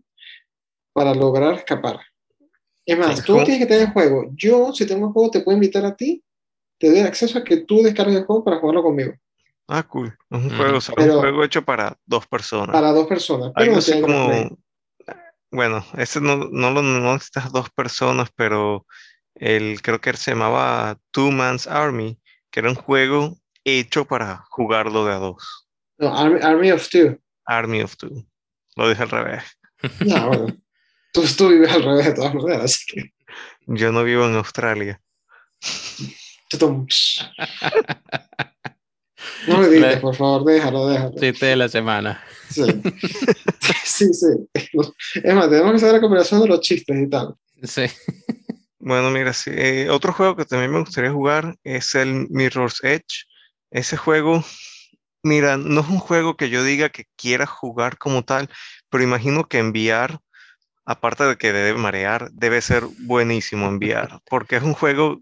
para lograr escapar. Es más, tú tienes que tener el juego. Yo, si tengo el juego, te puedo invitar a ti te doy acceso a que tú descargues el juego para jugarlo conmigo. Ah, cool. Es un, juego, un juego hecho para dos personas. Para dos personas. Pero no como, bueno, este no, no lo no necesitas dos personas, pero el creo que se llamaba Two Man's Army, que era un juego hecho para jugarlo de a dos. No, Army, of Two. Army of Two. Lo dije al revés. No, bueno. Tú, tú vives al revés de todas maneras, así que. Yo no vivo en Australia. No me digas, por favor, déjalo, déjalo. Chiste de la semana. Sí. sí, sí. Es más, tenemos que saber la cooperación de los chistes y tal. Sí. Bueno, mira, sí. Eh, otro juego que también me gustaría jugar es el Mirror's Edge. ese juego, mira, no es un juego que yo diga que quiera jugar como tal, pero imagino que enviar, aparte de que debe marear, debe ser buenísimo enviar, porque es un juego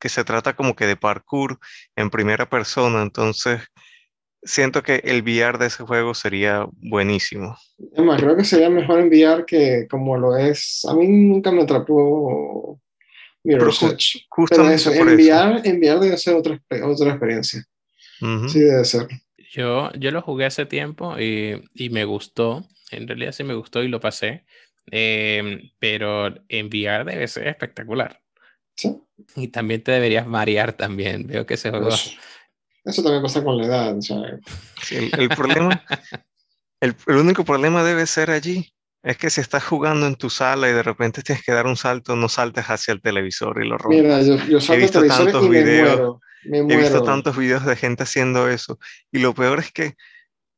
que se trata como que de parkour en primera persona, entonces siento que el VR de ese juego sería buenísimo. Además, creo que sería mejor enviar que como lo es. A mí nunca me atrapó Mirror's Edge. Justamente enviar, enviar debe ser otra, otra experiencia. Sí, debe ser. Yo, yo lo jugué hace tiempo y, y, me gustó. En realidad sí me gustó y lo pasé. Em, pero enviar debe ser espectacular. Sí. Y también te deberías marear también. Veo que ese juego. Eso, también pasa con la edad. el, problema, el, el, único problema debe ser allí. Es que si estás jugando en tu sala y de repente tienes que dar un salto, no saltes hacia el televisor y lo rompes. Mira, yo, yo salto He visto tantos videos. He visto tantos videos de gente haciendo eso. Y lo peor es que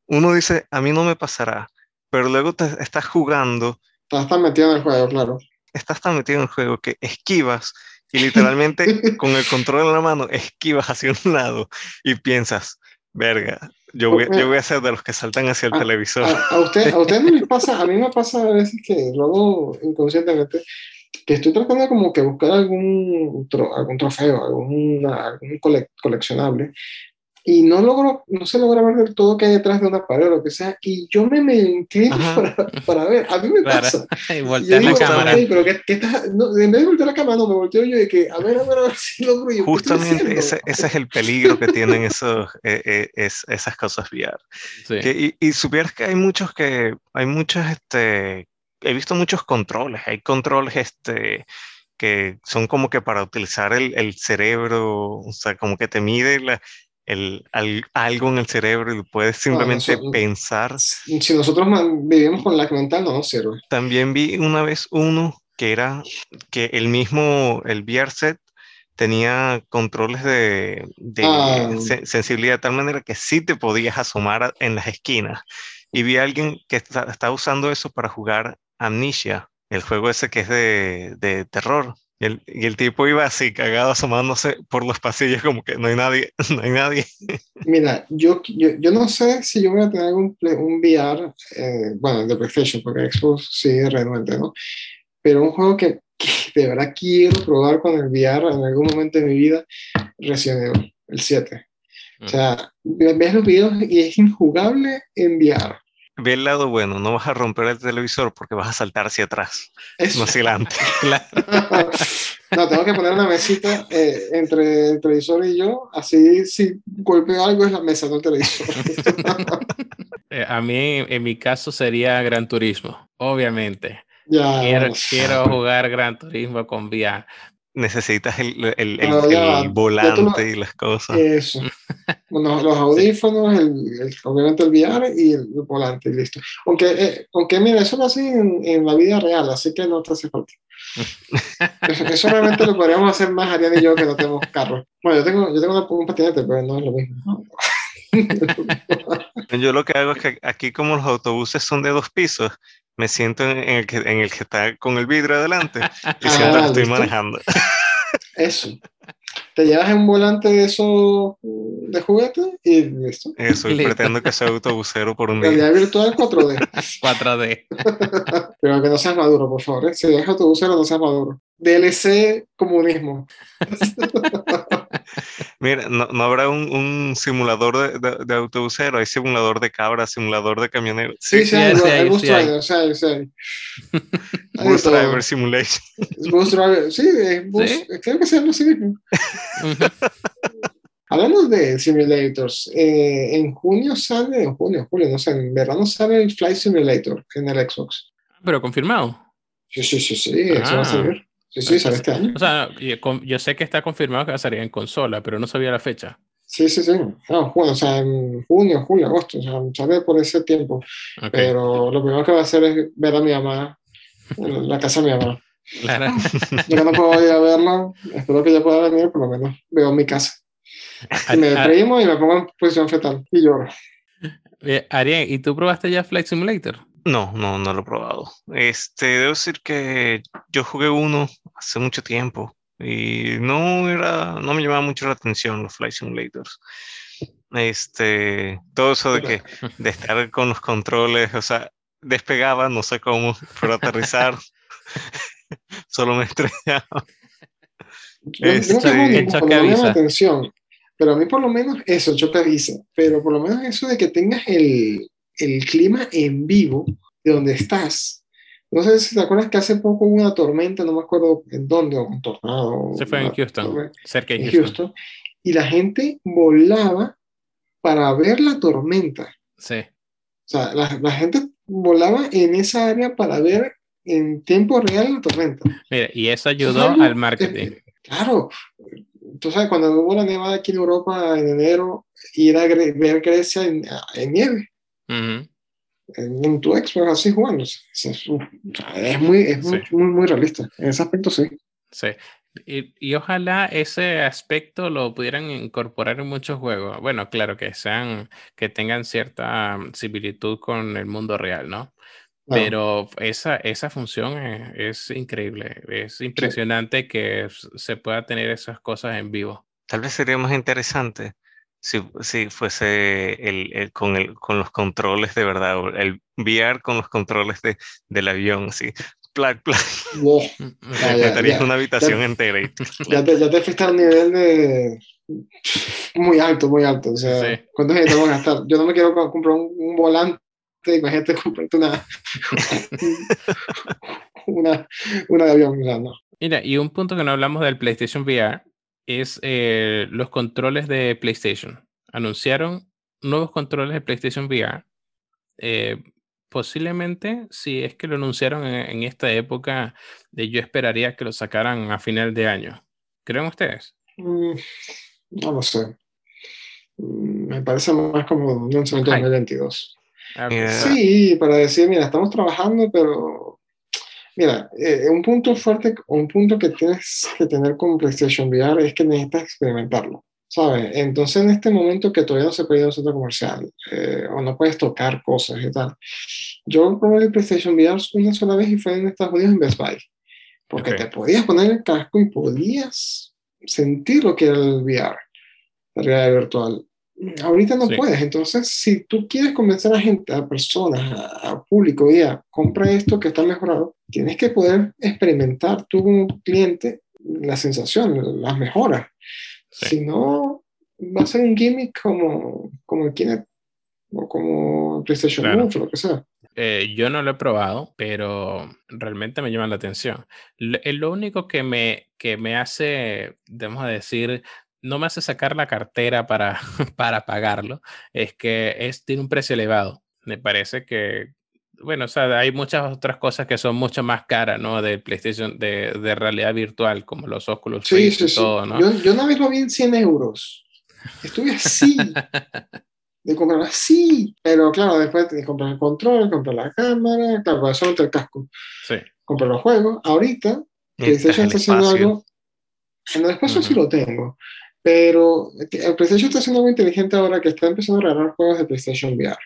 uno dice, a mí no me pasará, pero luego te estás jugando. Estás tan metido en el juego, claro. Estás tan metido en el juego que esquivas y literalmente con el control en la mano esquivas hacia un lado y piensas, verga, yo voy, yo voy a ser de los que saltan hacia el televisor. A, usted, a usted no les pasa, a mí me pasa a veces que luego inconscientemente que estoy tratando como que buscar algún, algún trofeo, algún, algún coleccionable, y no logro, no se logra ver del todo que hay detrás de una pared o lo que sea, y yo me, me inclino para, para, ver, a mí me pasa. Y voltear la cámara. pero ¿qué, qué estás? No, en vez de voltear la cámara, no, me volteo yo de que, a ver, a ver, a ver si logro yo. Justamente ese, ese, es el peligro que tienen esos, eh, eh, es, esas cosas VR. Sí. Que, y, y supieras que hay muchos que, hay muchos, este, he visto muchos controles, hay controles, este, que son como que para utilizar el, el cerebro, o sea, como que te mide la, el, algo en el cerebro y puedes simplemente pensar. Si nosotros vivimos con la mental, no, cero. También vi una vez uno que era que el mismo, el VR set tenía controles de, de ah. sensibilidad de tal manera que sí te podías asomar en las esquinas. Y vi a alguien que está, está usando eso para jugar Amnesia, el juego ese que es de, de terror. Y el, tipo iba así, cagado, asomándose por los pasillos, como que no hay nadie, no hay nadie. Mira, yo, yo, yo no sé si yo voy a tener un, un VR, eh, bueno, de PlayStation, porque Xbox sí es renuente, ¿no? Pero un juego que, de verdad quiero probar con el VR en algún momento de mi vida, Resident Evil, el 7. O sea, ves los videos y es injugable en VR. Ve el lado bueno, no vas a romper el televisor porque vas a saltar hacia atrás, no hacia adelante. no, tengo que poner una mesita eh, entre el televisor y yo, así si golpeo algo es la mesa, no el televisor. Eh, a mí, en mi caso, sería Gran Turismo, obviamente. quiero, quiero jugar Gran Turismo con VR, necesitas el, el, el, volante y las cosas. Eso. bueno, los audífonos, el, obviamente el VR y el, volante, y listo. Aunque, eh, aunque mira, eso lo así en, en, la vida real, así que no te hace falta. eso, eso, realmente lo podríamos hacer más Ariane y yo que no tenemos carro. Bueno, yo tengo, yo tengo un patinete, pero no es lo mismo. yo lo que hago es que aquí como los autobuses son de dos pisos, me siento en el que, en el que está con el vidrio adelante y siento que estoy manejando. Eso. Te llevas un volante de eso de juguete y listo. Eso, y pretendo que sea autobusero por un día. Realidad virtual 4D. 4D. Pero que no seas maduro, por favor. ¿eh? Si dejas autobusero, no seas maduro. DLC comunismo. Mira, no, no habrá un, un simulador de, de, de, autobusero, hay simulador de cabra, simulador de camionero. Sí, sí, sí, hay, sí, hay, driver, sí, hay, Bus driver simulation. Bus driver, sí, bus, ¿Sí? creo que se llama así mismo. Hablamos de simulators. Eh, en junio sale, en junio, julio, no sé, en verano sale el Flight Simulator en el Xbox. Pero confirmado. Sí, sí, sí, sí, ah. eso va a salir. Sí, sí, sale este año. O sea, yo sé que está confirmado que va a salir en consola, pero no sabía la fecha. Sí, sí, sí. No, bueno, o sea, en junio, julio, agosto, o sea, sale por ese tiempo. Okay. Pero lo primero que va a hacer es ver a mi mamá la casa de mi mamá. Claro. Yo no puedo ir a verla, espero que ella pueda venir, por lo menos veo mi casa. Y me deprimo y me pongo en posición fetal y lloro. Ariel, ¿y tú probaste ya Flight Simulator? No, no, no lo he probado. Este, debo decir que yo jugué uno hace mucho tiempo. y no era, no me llamaba mucho la atención los Flight Simulators. Este, todo eso de que, de estar con los controles, o sea, despegaba, no sé cómo, pero aterrizar, solo me estrellaba. Yo, este, no tengo atención, pero a mí por lo menos eso, yo te aviso, pero por lo menos eso de que tengas el, el clima en vivo de donde estás. No sé si te acuerdas que hace poco hubo una tormenta, no me acuerdo en dónde, o un tornado. Se fue en Houston, cerca de Houston. Y la gente volaba para ver la tormenta. Sí. Sea, la, la gente volaba en esa área para ver en tiempo real la tormenta. Mira, y eso ayudó al marketing. claro, tú sabes, cuando hubo la nevada aquí en Europa en enero, ir a ver Grecia en, nieve. En tu Xbox así jugando. Es, muy, es muy, muy, realista. En ese aspecto sí. Sí. Y, y, ojalá ese aspecto lo pudieran incorporar en muchos juegos. Bueno, claro que sean, que tengan cierta similitud con el mundo real, ¿no? Pero esa, esa función es, increíble. Es impresionante que se pueda tener esas cosas en vivo. Tal vez sería más interesante si, si fuese el, el, con, el, con los controles de verdad, el VR con los controles de, del avión, así. Plac, plac. una habitación entera. ya, te, ya te fuiste al nivel de muy alto, muy alto. O sea, ¿cuánto gente vamos a gastar? Yo no me quiero comprar un volante imagínate comprarte una, una, una de avión. Mira, y un punto que no hablamos del PlayStation VR es eh, los controles de PlayStation. Anunciaron nuevos controles de PlayStation VR. Eh, posiblemente, si es que lo anunciaron en, esta época, eh, yo esperaría que lo sacaran a final de año. ¿Creen ustedes? Mm, no lo sé. Mm, me parece más como un lanzamiento de 2022. Sí, para decir, mira, estamos trabajando, pero mira, eh, un punto fuerte, un punto que tienes que tener con PlayStation VR es que necesitas experimentarlo, ¿sabes? Entonces, en este momento que todavía no se puede ir a un centro comercial eh, o no puedes tocar cosas y tal, yo probé el PlayStation VR una sola vez y fue en Estados Unidos en Best Buy, porque te podías poner el casco y podías sentir lo que era el VR, la realidad virtual. Ahorita no puedes, entonces si tú quieres convencer a gente, a personas, a, público, ya, compra esto que está mejorado, tienes que poder experimentar tú como cliente la sensación, las mejoras. Si no, va a ser un gimmick como, como el Kinect o como PlayStation claro. o lo que sea. Eh, yo no lo he probado, pero realmente me llama la atención. Lo, lo único que me, que me hace, debemos decir, no me hace sacar la cartera para, para pagarlo, es que es, tiene un precio elevado. Me parece que, bueno, o sea, hay muchas otras cosas que son mucho más caras, ¿no? De PlayStation, de, de realidad virtual, como los Oculus sí, sí, y todo, ¿no? Yo, yo una vez lo vi en 100 euros. Estuve así. de comprar así. Pero claro, después de comprar el control, comprar la cámara, claro, solamente el casco. Sí. Comprar los juegos. Ahorita, PlayStation está haciendo algo. En el espacio sí lo tengo. Pero el PlayStation está haciendo algo inteligente ahora que está empezando a regalar juegos de PlayStation VR.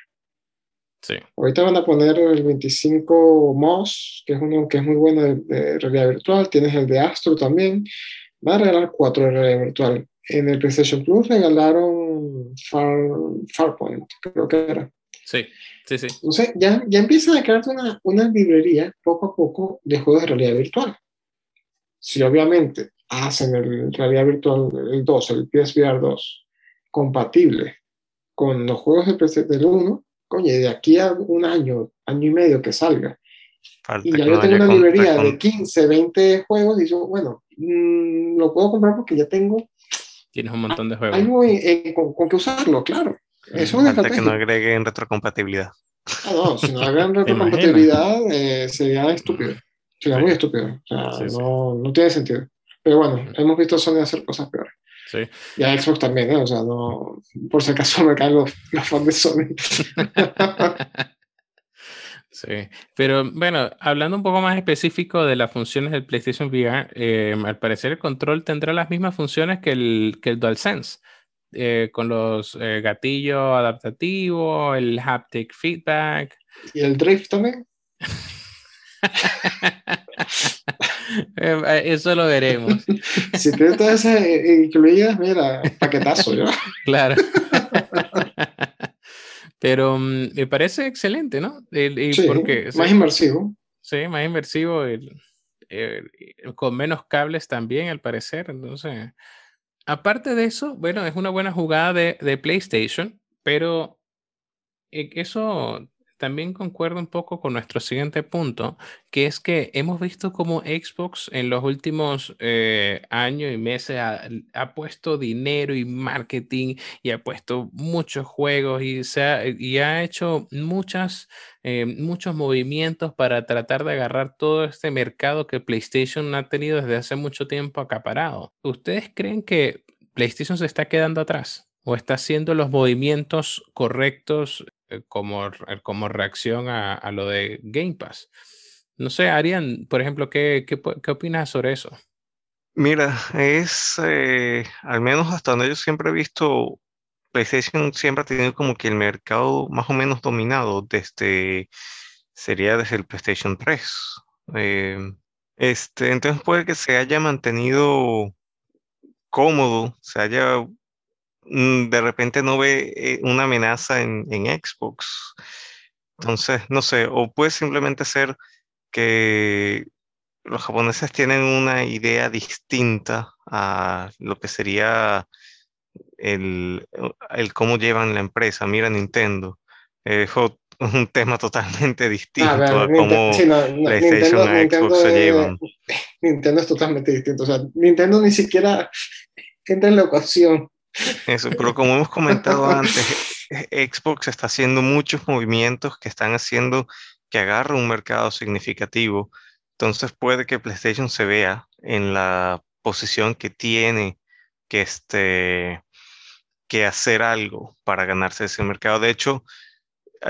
Sí. Ahorita van a poner el 25 Moss, que es uno que es muy bueno de, realidad virtual. Tienes el de Astro también. Van a regalar cuatro de realidad virtual. En el PlayStation Plus regalaron Far, Farpoint, creo que era. Sí, sí, sí. Entonces ya, ya empiezan a crearte una, una librería poco a poco de juegos de realidad virtual. Si obviamente hacen el realidad virtual, el 2, el PSVR 2, compatible con los juegos de PC del 1, coño, de aquí a un año, año y medio que salga, y ya yo tengo una librería de 15, 20 juegos, y yo, bueno, mm, lo puedo comprar porque ya tengo. Tienes un montón de juegos. Algo con, con, que usarlo, claro. Es una que no agreguen retrocompatibilidad. Ah, no, si no agregan retrocompatibilidad eh, sería estúpido. Sería muy estúpido. O sea, no, no tiene sentido. Pero bueno, hemos visto Sony hacer cosas peores. Sí. Y a Xbox también, ¿eh? O sea, no, por si acaso me caen los, fans de Sony. Sí, pero bueno, hablando un poco más específico de las funciones del PlayStation VR, eh, al parecer el control tendrá las mismas funciones que el, que el DualSense, eh, con los eh, gatillos adaptativos, el haptic feedback. ¿Y el drift también? Eh, eso lo veremos. si tienes todas esas incluidas, mira, paquetazo, ¿no? claro. Pero mm, me parece excelente, ¿no? sí, porque, más inmersivo. Sí, más inmersivo, con menos cables también, al parecer. Entonces, aparte de eso, bueno, es una buena jugada de, de PlayStation, pero eh, eso también concuerdo un poco con nuestro siguiente punto, que es que hemos visto como Xbox en los últimos eh, años y meses ha, puesto dinero y marketing y ha puesto muchos juegos y, se ha, y ha hecho muchas, eh, muchos movimientos para tratar de agarrar todo este mercado que PlayStation ha tenido desde hace mucho tiempo acaparado. ¿Ustedes creen que PlayStation se está quedando atrás? ¿O está haciendo los movimientos correctos eh, como, como reacción a, lo de Game Pass. No sé, Arián, por ejemplo, ¿qué, qué, opinas sobre eso? Mira, es, eh, al menos hasta donde yo siempre he visto, PlayStation siempre ha tenido como que el mercado más o menos dominado desde, sería desde el PlayStation 3. Eh, este, entonces puede que se haya mantenido cómodo, se haya de repente no ve eh, una amenaza en, Xbox. Entonces, no sé, o puede simplemente ser que los japoneses tienen una idea distinta a lo que sería el, el cómo llevan la empresa. Mira Nintendo. es un tema totalmente distinto a, cómo PlayStation y Xbox se llevan. Nintendo es totalmente distinto. O sea, Nintendo ni siquiera entra en la ecuación. Eso, pero como hemos comentado antes, Xbox está haciendo muchos movimientos que están haciendo que agarre un mercado significativo. Entonces puede que PlayStation se vea en la posición que tiene que, este, que hacer algo para ganarse ese mercado. De hecho,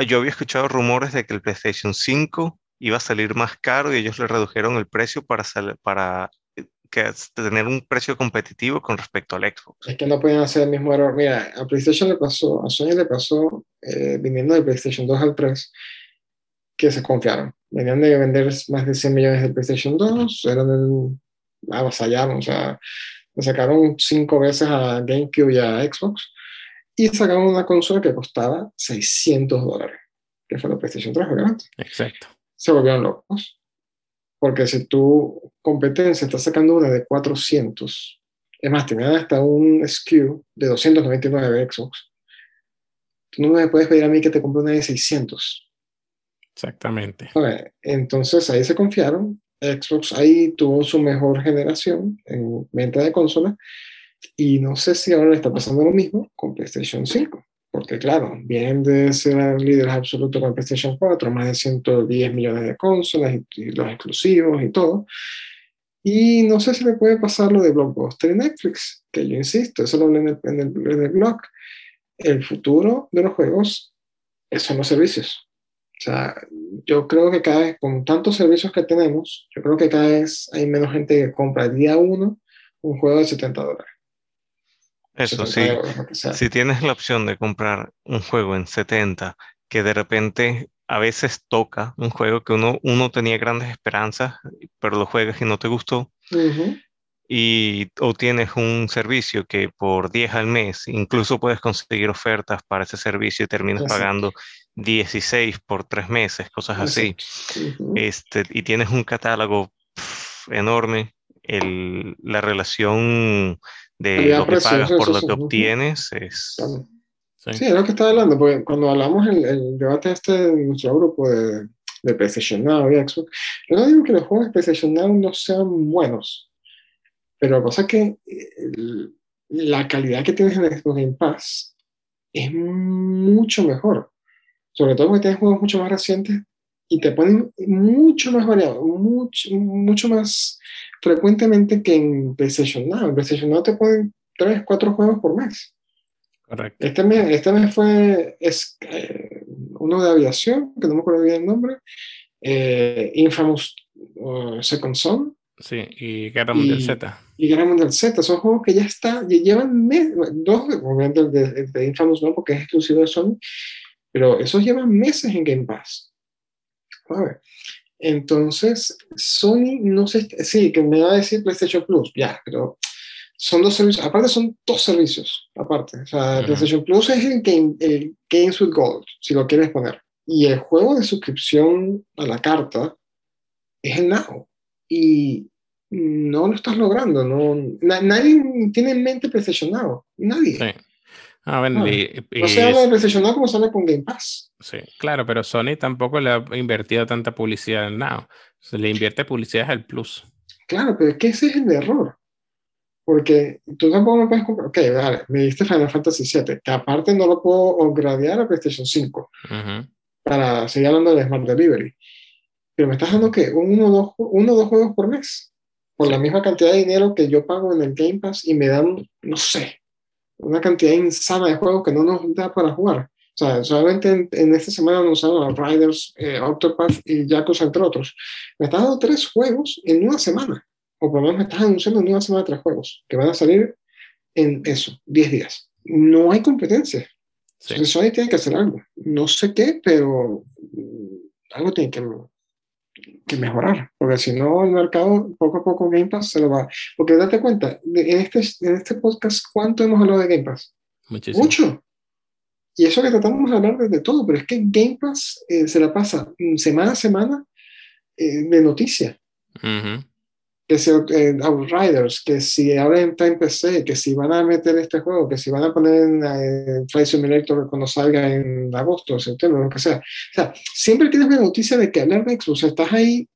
yo había escuchado rumores de que el PlayStation 5 iba a salir más caro y ellos le redujeron el precio para, para que tener un precio competitivo con respecto al Xbox. Es que no pueden hacer el mismo error. Mira, a PlayStation le pasó, a Sony le pasó, eh, viniendo de PlayStation 2 al 3, que se confiaron. Venían de vender más de 100 millones de PlayStation 2, eran el, avasallaron, o sea, le sacaron cinco veces a GameCube y a Xbox, y sacaron una consola que costaba 600 dólares, que fue la PlayStation 3, obviamente. Exacto. Se volvieron locos. Porque si tu competencia está sacando una de 400, es más, tenían hasta un SKU de 299 Xbox, tú no me puedes pedir a mí que te compre una de 600. Exactamente. entonces ahí se confiaron. Xbox ahí tuvo su mejor generación en venta de consolas y no sé si ahora le está pasando lo mismo con PlayStation 5 porque claro, vienen de ser líderes absolutos con PlayStation 4, más de 110 millones de consolas y, los exclusivos y todo. Y no sé si le puede pasar lo de Blockbuster y Netflix, que yo insisto, eso lo hablé en el, en el, en el blog. El futuro de los juegos son los servicios. O sea, yo creo que cada vez, con tantos servicios que tenemos, yo creo que cada vez hay menos gente que compra día uno un juego de 70 dólares. Eso sí, si tienes la opción de comprar un juego en 70 que de repente a veces toca un juego que uno, uno tenía grandes esperanzas, pero lo juegas y no te gustó, y o tienes un servicio que por 10 al mes, incluso puedes conseguir ofertas para ese servicio y terminas pagando 16 por 3 meses, cosas así, este, y tienes un catálogo enorme, el, la relación de lo que pagas por lo que obtienes es... Sí. es lo que estaba hablando, porque cuando hablamos el, el debate este de nuestro grupo de, de PlayStation Now y Xbox, yo no digo que los juegos de PlayStation Now no sean buenos, pero la cosa es que la calidad que tienes en Xbox Game Pass es mucho mejor, sobre todo porque tienes juegos mucho más recientes y te ponen mucho más variado, mucho, mucho más frecuentemente que en PlayStation Now. En PlayStation Now te ponen 3, 4 juegos por mes. Correcto. Este mes, este mes fue es, eh, uno de aviación, que no me acuerdo bien el nombre, eh, Infamous uh, Second Son. Sí, y Guerra Mundial Z. Y Guerra Mundial Z, son juegos que ya está, llevan meses, dos, obviamente el de, de, Infamous no, porque es exclusivo de Sony, pero esos llevan meses en Game Pass. Entonces, Sony, no sé, sí, que me va a decir PlayStation Plus, ya, pero son dos servicios, aparte son dos servicios, aparte. O sea, PlayStation Plus es el, game, el Games with Gold, si lo quieres poner. Y el juego de suscripción a la carta es el Now. Y no lo estás logrando. No, nadie tiene en mente PlayStation Now. Nadie. Sí. Ah, bueno, y, no se habla de PlayStation Now como se habla con Game Pass. Sí, claro, pero Sony tampoco le ha invertido tanta publicidad en Now. Se le invierte publicidad al Plus. Claro, pero es que ese es el error. Porque tú tampoco me puedes comprar. Ok, vale, me diste Final Fantasy VII, que aparte no lo puedo upgradear a PlayStation 5 para seguir hablando de Smart Delivery. Pero me estás dando que uno o dos, uno, dos juegos por mes, por la misma cantidad de dinero que yo pago en el Game Pass y me dan, no sé, una cantidad insana de juegos que no nos da para jugar. O sea, solamente en, esta semana anunciaron a Riders, eh, Octopath y Yakuza, entre otros. Me estás dando tres juegos en una semana. O por lo menos me estás anunciando en una semana tres juegos que van a salir en eso, 10 días. No hay competencia. Sí. Entonces Sony tiene que hacer algo. No sé qué, pero mm, algo tiene que, que mejorar. Porque si no, el mercado poco a poco Game Pass se lo va. Porque date cuenta, en este, en este podcast, ¿cuánto hemos hablado de Game Pass? Muchísimo. Mucho. Y eso que tratamos de hablar de todo, pero es que Game Pass eh, se la pasa semana a semana eh, de noticia. Que si eh, Outriders, que si ahora está en PC, que si van a meter este juego, que si van a poner en Flight Simulator cuando salga en agosto, septiembre, lo que sea. O sea, siempre tienes la noticia de que hablar de Xbox, estás ahí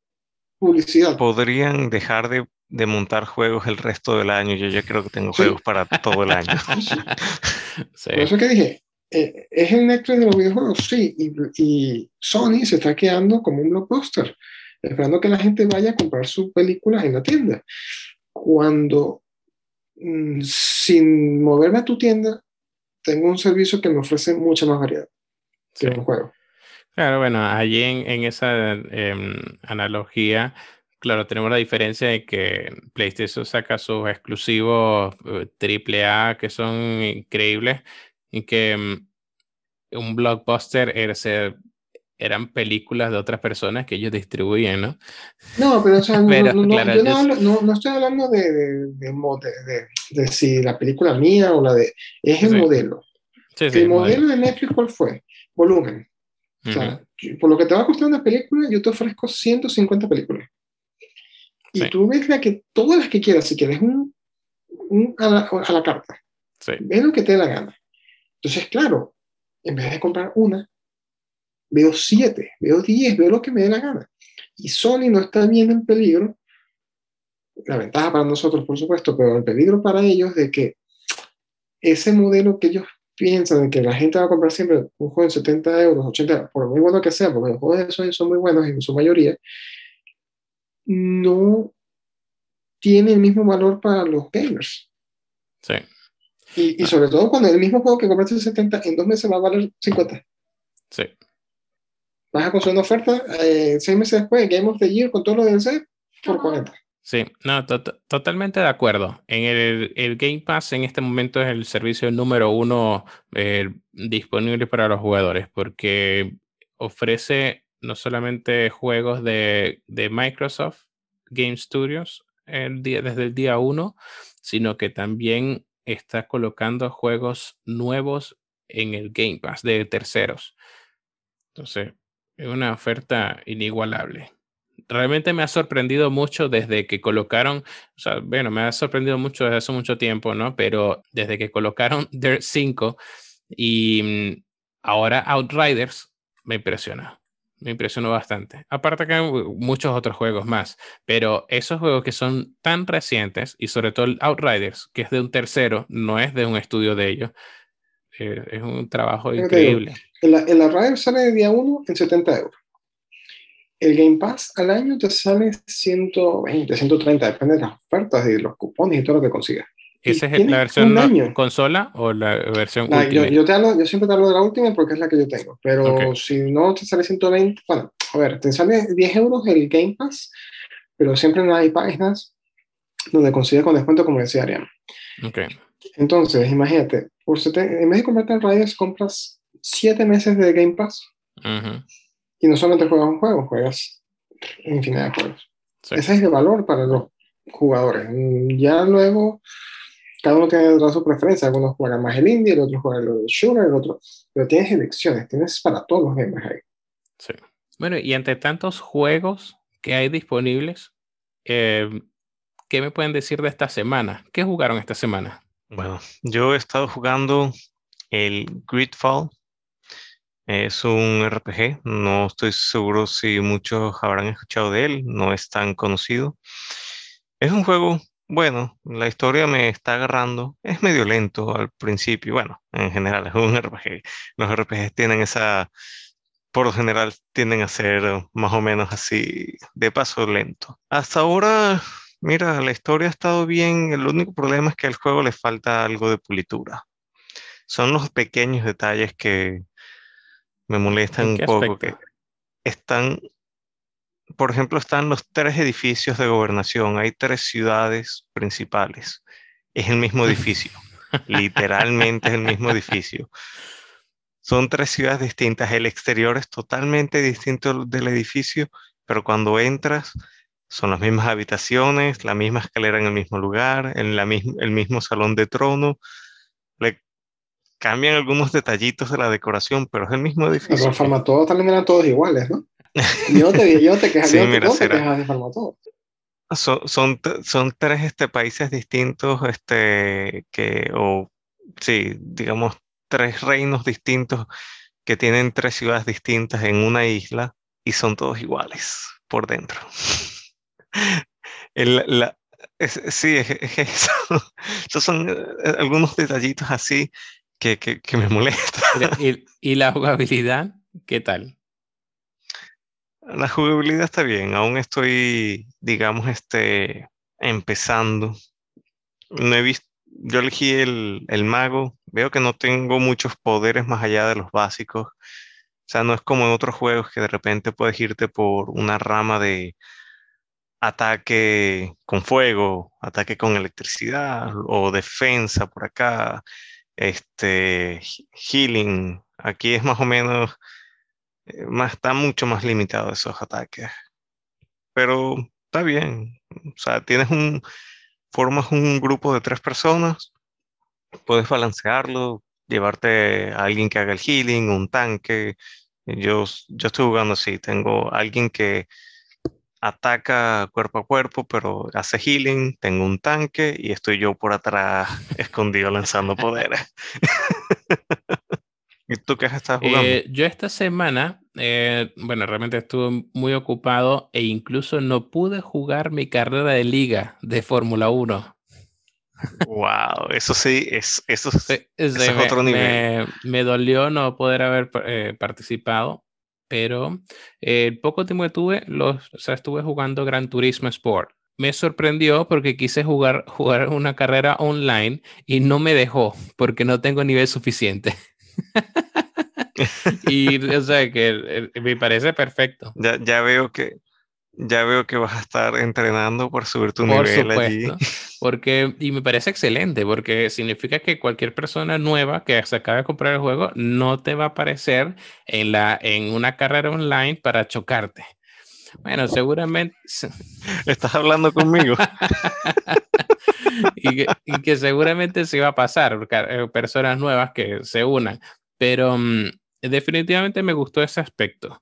publicidad. Podrían dejar de, de, montar juegos el resto del año. Yo ya creo que tengo juegos para todo el año. sí. Por eso que dije, eh, ¿es el Netflix de los videojuegos? Sí, y, y, Sony se está quedando como un blockbuster, esperando que la gente vaya a comprar sus películas en la tienda. Cuando, mm, sin moverme a tu tienda, tengo un servicio que me ofrece mucha más variedad que un juego. Claro, bueno, allí en, en esa em, analogía, claro, tenemos la diferencia de que PlayStation saca sus exclusivos AAA eh, que son increíbles y que mm, un blockbuster era ser, eran películas de otras personas que ellos distribuyen, ¿no? No, pero, o sea, no, no, yo no, no, estoy hablando de, de, de, de, si la película mía o la de... Es el modelo. Sí, el modelo de Netflix, ¿cuál fue? Volumen. O sea, por lo que te va a costar una película, yo te ofrezco 150 películas. Y tú ves la que, todas las que quieras, si quieres un, un a, la, a, la, carta. Sí. Ve lo que te dé la gana. Entonces, claro, en vez de comprar una, veo siete, veo diez, veo lo que me dé la gana. Y Sony no está viendo en peligro, la ventaja para nosotros, por supuesto, pero el peligro para ellos de que ese modelo que ellos piensan de que la gente va a comprar siempre un juego de 70 euros, 80 euros, por muy bueno que sea, porque los juegos de Sony son muy buenos en su mayoría, no tiene el mismo valor para los gamers. Sí. Y, y, sobre todo cuando el mismo juego que compraste 70 en dos meses va a valer 50. Sí. Vas a conseguir una oferta eh, seis meses después, Game of the Year con todo lo DLC por 40. Sí, no, to totalmente de acuerdo. En el, el, Game Pass en este momento es el servicio número uno eh, disponible para los jugadores porque ofrece no solamente juegos de, de Microsoft Game Studios el día, desde el día uno, sino que también está colocando juegos nuevos en el Game Pass de terceros. Entonces, es una oferta inigualable. Realmente me ha sorprendido mucho desde que colocaron, o sea, bueno, me ha sorprendido mucho desde hace mucho tiempo, ¿no? Pero desde que colocaron Dirt 5 y mm, ahora Outriders, me impresiona me impresionó bastante. Aparte que hay muchos otros juegos más, pero esos juegos que son tan recientes y sobre todo Outriders, que es de un tercero, no es de un estudio de ellos, eh, es un trabajo increíble. El, el Outriders sale de día 1 en 70 euros. El Game Pass al año te sale 120, 130, depende de las ofertas y los cupones y todo lo que consigas. ¿Esa es la versión consola o la versión nah, yo, yo, te hablo, yo, siempre te hablo de la última porque es la que yo tengo. Pero si no te sale 120, bueno, a ver, te sale 10 euros el Game Pass, pero siempre no hay páginas donde consigues con descuento, como decía Ariana. Okay. Entonces, imagínate, por en vez de comprarte en Riders, compras 7 meses de Game Pass. Uh -huh. Y no solamente juegas un juego, juegas infinidad de juegos. Ese es el valor para los jugadores. Ya luego, cada uno tiene su preferencia. Algunos juegan más el indie, el otro juega el shooter, el otro. Pero tienes elecciones, tienes para todos los gamers ahí. Sí. Bueno, y entre tantos juegos que hay disponibles, eh, ¿qué me pueden decir de esta semana? ¿Qué jugaron esta semana? Bueno, yo he estado jugando el Gridfall. Es un RPG, no estoy seguro si muchos habrán escuchado de él, no es tan conocido. Es un juego, bueno, la historia me está agarrando, es medio lento al principio, bueno, en general es un RPG. Los RPGs tienen esa, por lo general tienden a ser más o menos así, de paso lento. Hasta ahora Mira, la historia ha estado bien, el único problema es que al juego le falta algo de pulitura. Son los pequeños detalles que me molestan un poco, que están, por ejemplo, están los tres edificios de gobernación, hay tres ciudades principales, es el mismo edificio, literalmente es el mismo edificio. Son tres ciudades distintas, el exterior es totalmente distinto del edificio, pero cuando entras son las mismas habitaciones, la misma escalera en el mismo lugar, en la el mismo salón de trono. Le cambian algunos detallitos de la decoración, pero es el mismo edificio. Pero forma todos también eran todos iguales, ¿no? Yo no te, yo te quejas, sí, mira, te, de. Son, son, son, tres este, países distintos, este, que, o sí, digamos, tres reinos distintos que tienen tres ciudades distintas en una isla y son todos iguales por dentro. El, la, sí, es, eso. Esos son eh, algunos detallitos así que, que, que me molestan. ¿Y, ¿Y, la jugabilidad? ¿Qué tal? La jugabilidad está bien. Aún estoy, digamos, este, empezando. No he visto, yo elegí el, el mago. Veo que no tengo muchos poderes más allá de los básicos. O sea, no es como en otros juegos que de repente puedes irte por una rama de, ataque con fuego, ataque con electricidad o defensa por acá, este, healing. Aquí es más o menos, eh, más, está mucho más limitado esos ataques. Pero está bien. O sea, tienes un, formas un grupo de tres personas, puedes balancearlo, llevarte a alguien que haga el healing, un tanque. Yo, yo estoy jugando así, tengo alguien que ataca cuerpo a cuerpo, pero hace healing, tengo un tanque y estoy yo por atrás escondido lanzando poderes. ¿Y tú qué estás jugando? Eh, yo esta semana, eh, bueno, realmente estuve muy ocupado e incluso no pude jugar mi carrera de liga de Fórmula 1. Wow, eso sí, es, eso, es otro nivel. Me, dolió no poder haber eh, participado pero el poco tiempo que tuve, los, o sea, estuve jugando Gran Turismo Sport. Me sorprendió porque quise jugar, jugar una carrera online y no me dejó porque no tengo nivel suficiente. y o sea que me parece perfecto. Ya, ya veo que ya veo que vas a estar entrenando por subir tu nivel allí. Porque, y me parece excelente, porque significa que cualquier persona nueva que se acaba de comprar el juego no te va a aparecer en, la, en una carrera online para chocarte. Bueno, seguramente. Estás hablando conmigo. y, que, seguramente se va a pasar, eh, personas nuevas que se unan. Pero mm, definitivamente me gustó ese aspecto.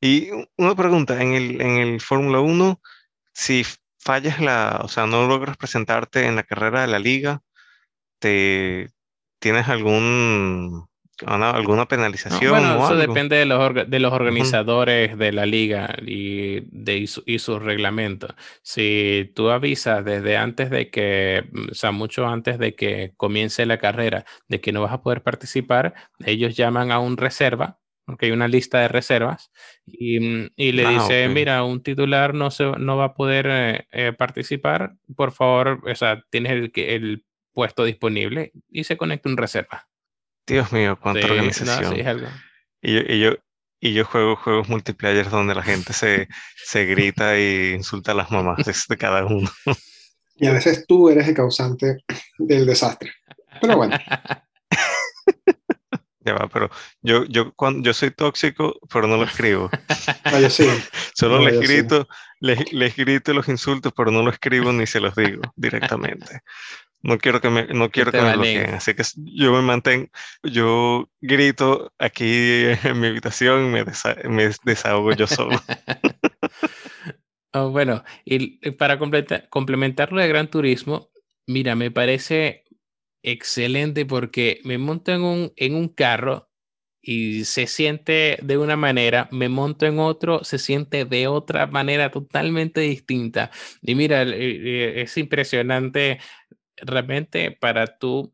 Y una pregunta, en el, en el Fórmula 1, si fallas la, o sea, no logras presentarte en la carrera de la liga, te, ¿tienes algún, alguna penalización? bueno, eso depende de los, de los organizadores de la liga y, de, y, sus reglamentos. Si tú avisas desde antes de que, o sea, mucho antes de que comience la carrera, de que no vas a poder participar, ellos llaman a un reserva porque hay una lista de reservas, y, mm, y le ah, dice, mira, un titular no, se, no va a poder eh, eh, participar, por favor, o sea, tienes el, el puesto disponible y se conecta un reserva. Dios mío, cuánta organización. y, yo, y, yo, y yo juego juegos multiplayer donde la gente se, se grita e insulta a las mamás de cada uno. Y a veces tú eres el causante del desastre. Pero bueno. va, pero yo, yo, cuando, yo soy tóxico, pero no lo escribo. yo sí. Solo les grito, les, les, grito los insultos, pero no lo escribo ni se los digo directamente. No quiero que me, no quiero que, me bloqueen, así que yo me mantengo, yo grito aquí en mi habitación y me, me desahogo yo solo. Oh, bueno, y para completar, complementar lo de Gran Turismo, mira, me parece excelente porque me monto en un, en un carro y se siente de una manera, me monto en otro, se siente de otra manera totalmente distinta. Y mira, eh, es impresionante, realmente para tú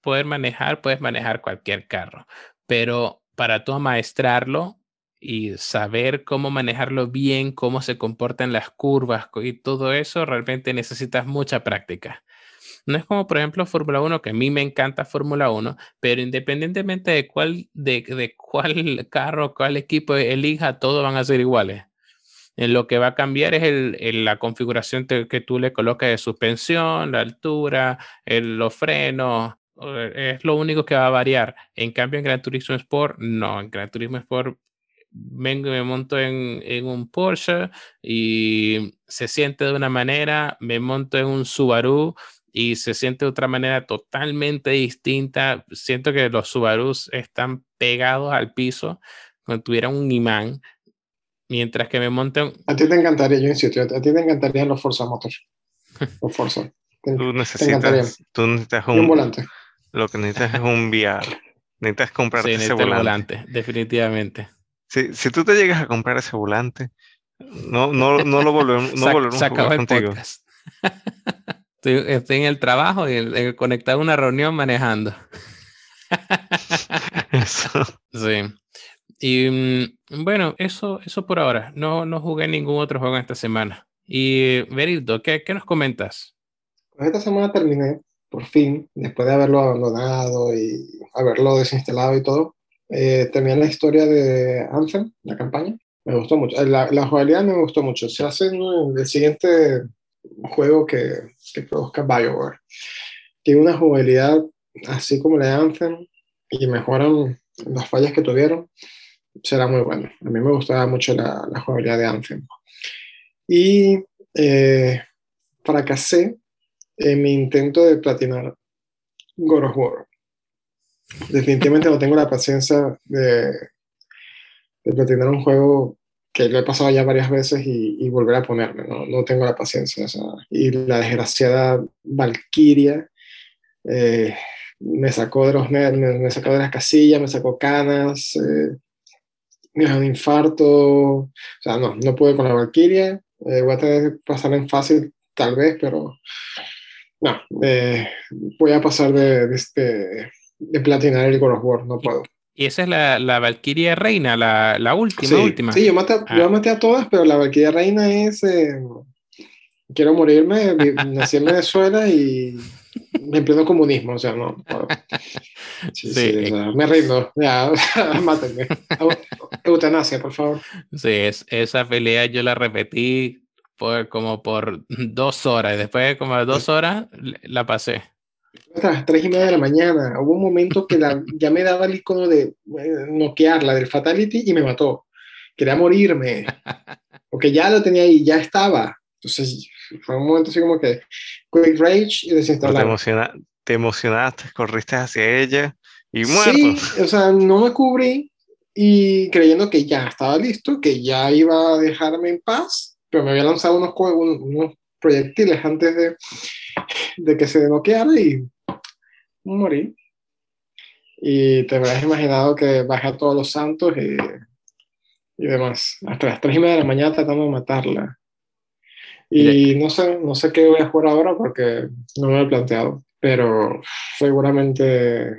poder manejar, puedes manejar cualquier carro, pero para tú amaestrarlo y saber cómo manejarlo bien, cómo se comportan las curvas y todo eso, realmente necesitas mucha práctica. No es como, por ejemplo, Fórmula 1, que a mí me encanta Fórmula 1, pero independientemente de cuál, de, de cuál carro, cuál equipo elija, todos van a ser iguales. En lo que va a cambiar es el, la configuración que tú le colocas de suspensión, la altura, el, los frenos, es lo único que va a variar. En cambio, en Gran Turismo Sport, no. En Gran Turismo Sport vengo y me monto en, en, un Porsche y se siente de una manera, me monto en un Subaru y se siente de otra manera totalmente distinta. Siento que los Subarus están pegados al piso como tuvieran un imán, mientras que me monto A ti te encantaría, yo insisto, a ti te encantarían los Forza Motors. Los Forza. tú necesitas, tú necesitas un, volante. Lo que necesitas es un VR. Necesitas comprarte ese volante. volante. Definitivamente. Si, si tú te llegas a comprar ese volante, no, no, no lo volvemos, no volvemos a jugar contigo. Estoy, en el trabajo y he conectado una reunión manejando. eso. Sí. Y mm, bueno, eso, eso por ahora. No, no jugué ningún otro juego esta semana. Y Berildo, ¿qué, ¿qué nos comentas? Pues esta semana terminé, por fin, después de haberlo abandonado y haberlo desinstalado y todo, eh, terminé la historia de Anthem, la campaña. Me gustó mucho. La, la jugabilidad me gustó mucho. Se hace el siguiente juego que, que produzca BioWare. Tiene una jugabilidad así como la de Anthem y mejoran las fallas que tuvieron, será muy bueno. A mí me gustaba mucho la, jugabilidad de Anthem. Y eh, fracasé en mi intento de platinar God of War. Definitivamente no tengo la paciencia de, de platinar un juego que lo he pasado ya varias veces y, volver a ponerme, ¿no? no tengo la paciencia. y la desgraciada Valkyria eh, me sacó de los me, me, sacó de las casillas, me sacó canas, eh, me dio un infarto, o sea, no, no pude con la Valkyria, eh, voy a tener que pasar en fácil tal vez, pero no, voy a pasar de, de, este, de platinar el God of War, no puedo. Y esa es la, la Valkyria Reina, la, la última, sí, última. Sí, yo maté, ah. yo maté a todas, pero la Valkyria Reina es. Eh, quiero morirme, nací en Venezuela y en pleno comunismo, o sea, no. Sí, sí. me rindo, ya, mátenme. Eutanasia, por favor. Sí, es, esa pelea yo la repetí por, como por dos horas, y después como de dos horas la pasé a las 3 y media de la mañana. Hubo un momento que la, ya me daba el icono de eh, noquearla del Fatality y me mató. Quería morirme. Porque ya lo tenía ahí, ya estaba. Entonces fue un momento así como que Quick Rage y desinstalar. Te, te emocionaste, corriste hacia ella y muerto. Sí, o sea, no me cubrí y creyendo que ya estaba listo, que ya iba a dejarme en paz, pero me había lanzado unos, unos proyectiles antes de, de que se noqueara y morí. Y te habrás imaginado que bajé a todos los santos y, y demás. Hasta las 3 y media de la mañana tratando de matarla. Y no sé, no sé qué voy a jugar ahora porque no me lo he planteado. Pero seguramente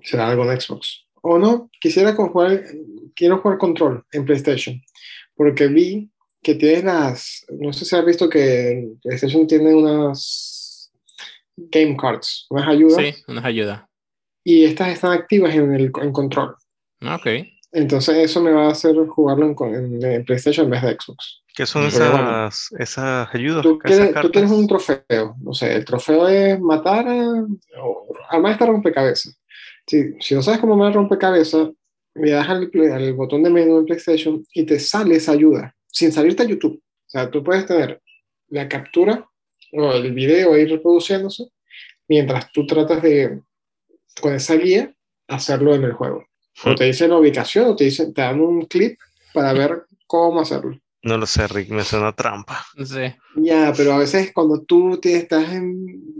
será algo en Xbox. O no, quisiera jugar, quiero jugar Control en PlayStation. Porque vi que tienes las, no sé si has visto que PlayStation tiene unas game cards, unas ayudas. Sí, unas ayudas. Y estas están activas en el en control. Ah, ok. Entonces eso me va a hacer jugarlo en, en, PlayStation en vez de Xbox. ¿Qué son esas, esas ayudas? Tú, tú, tienes un trofeo, no sé, el trofeo es matar a, armar esta rompecabezas. Si, si no sabes cómo me rompecabezas, le das al, al botón de menú de PlayStation y te sale esa ayuda sin salirte a YouTube. O sea, tú puedes tener la captura o el video ir reproduciéndose mientras tú tratas de, con esa guía, hacerlo en el juego. O te dicen la ubicación o te, dicen, te dan un clip para ver cómo hacerlo. No lo sé, Rick, me suena trampa. Sí. Ya, pero a veces cuando tú te estás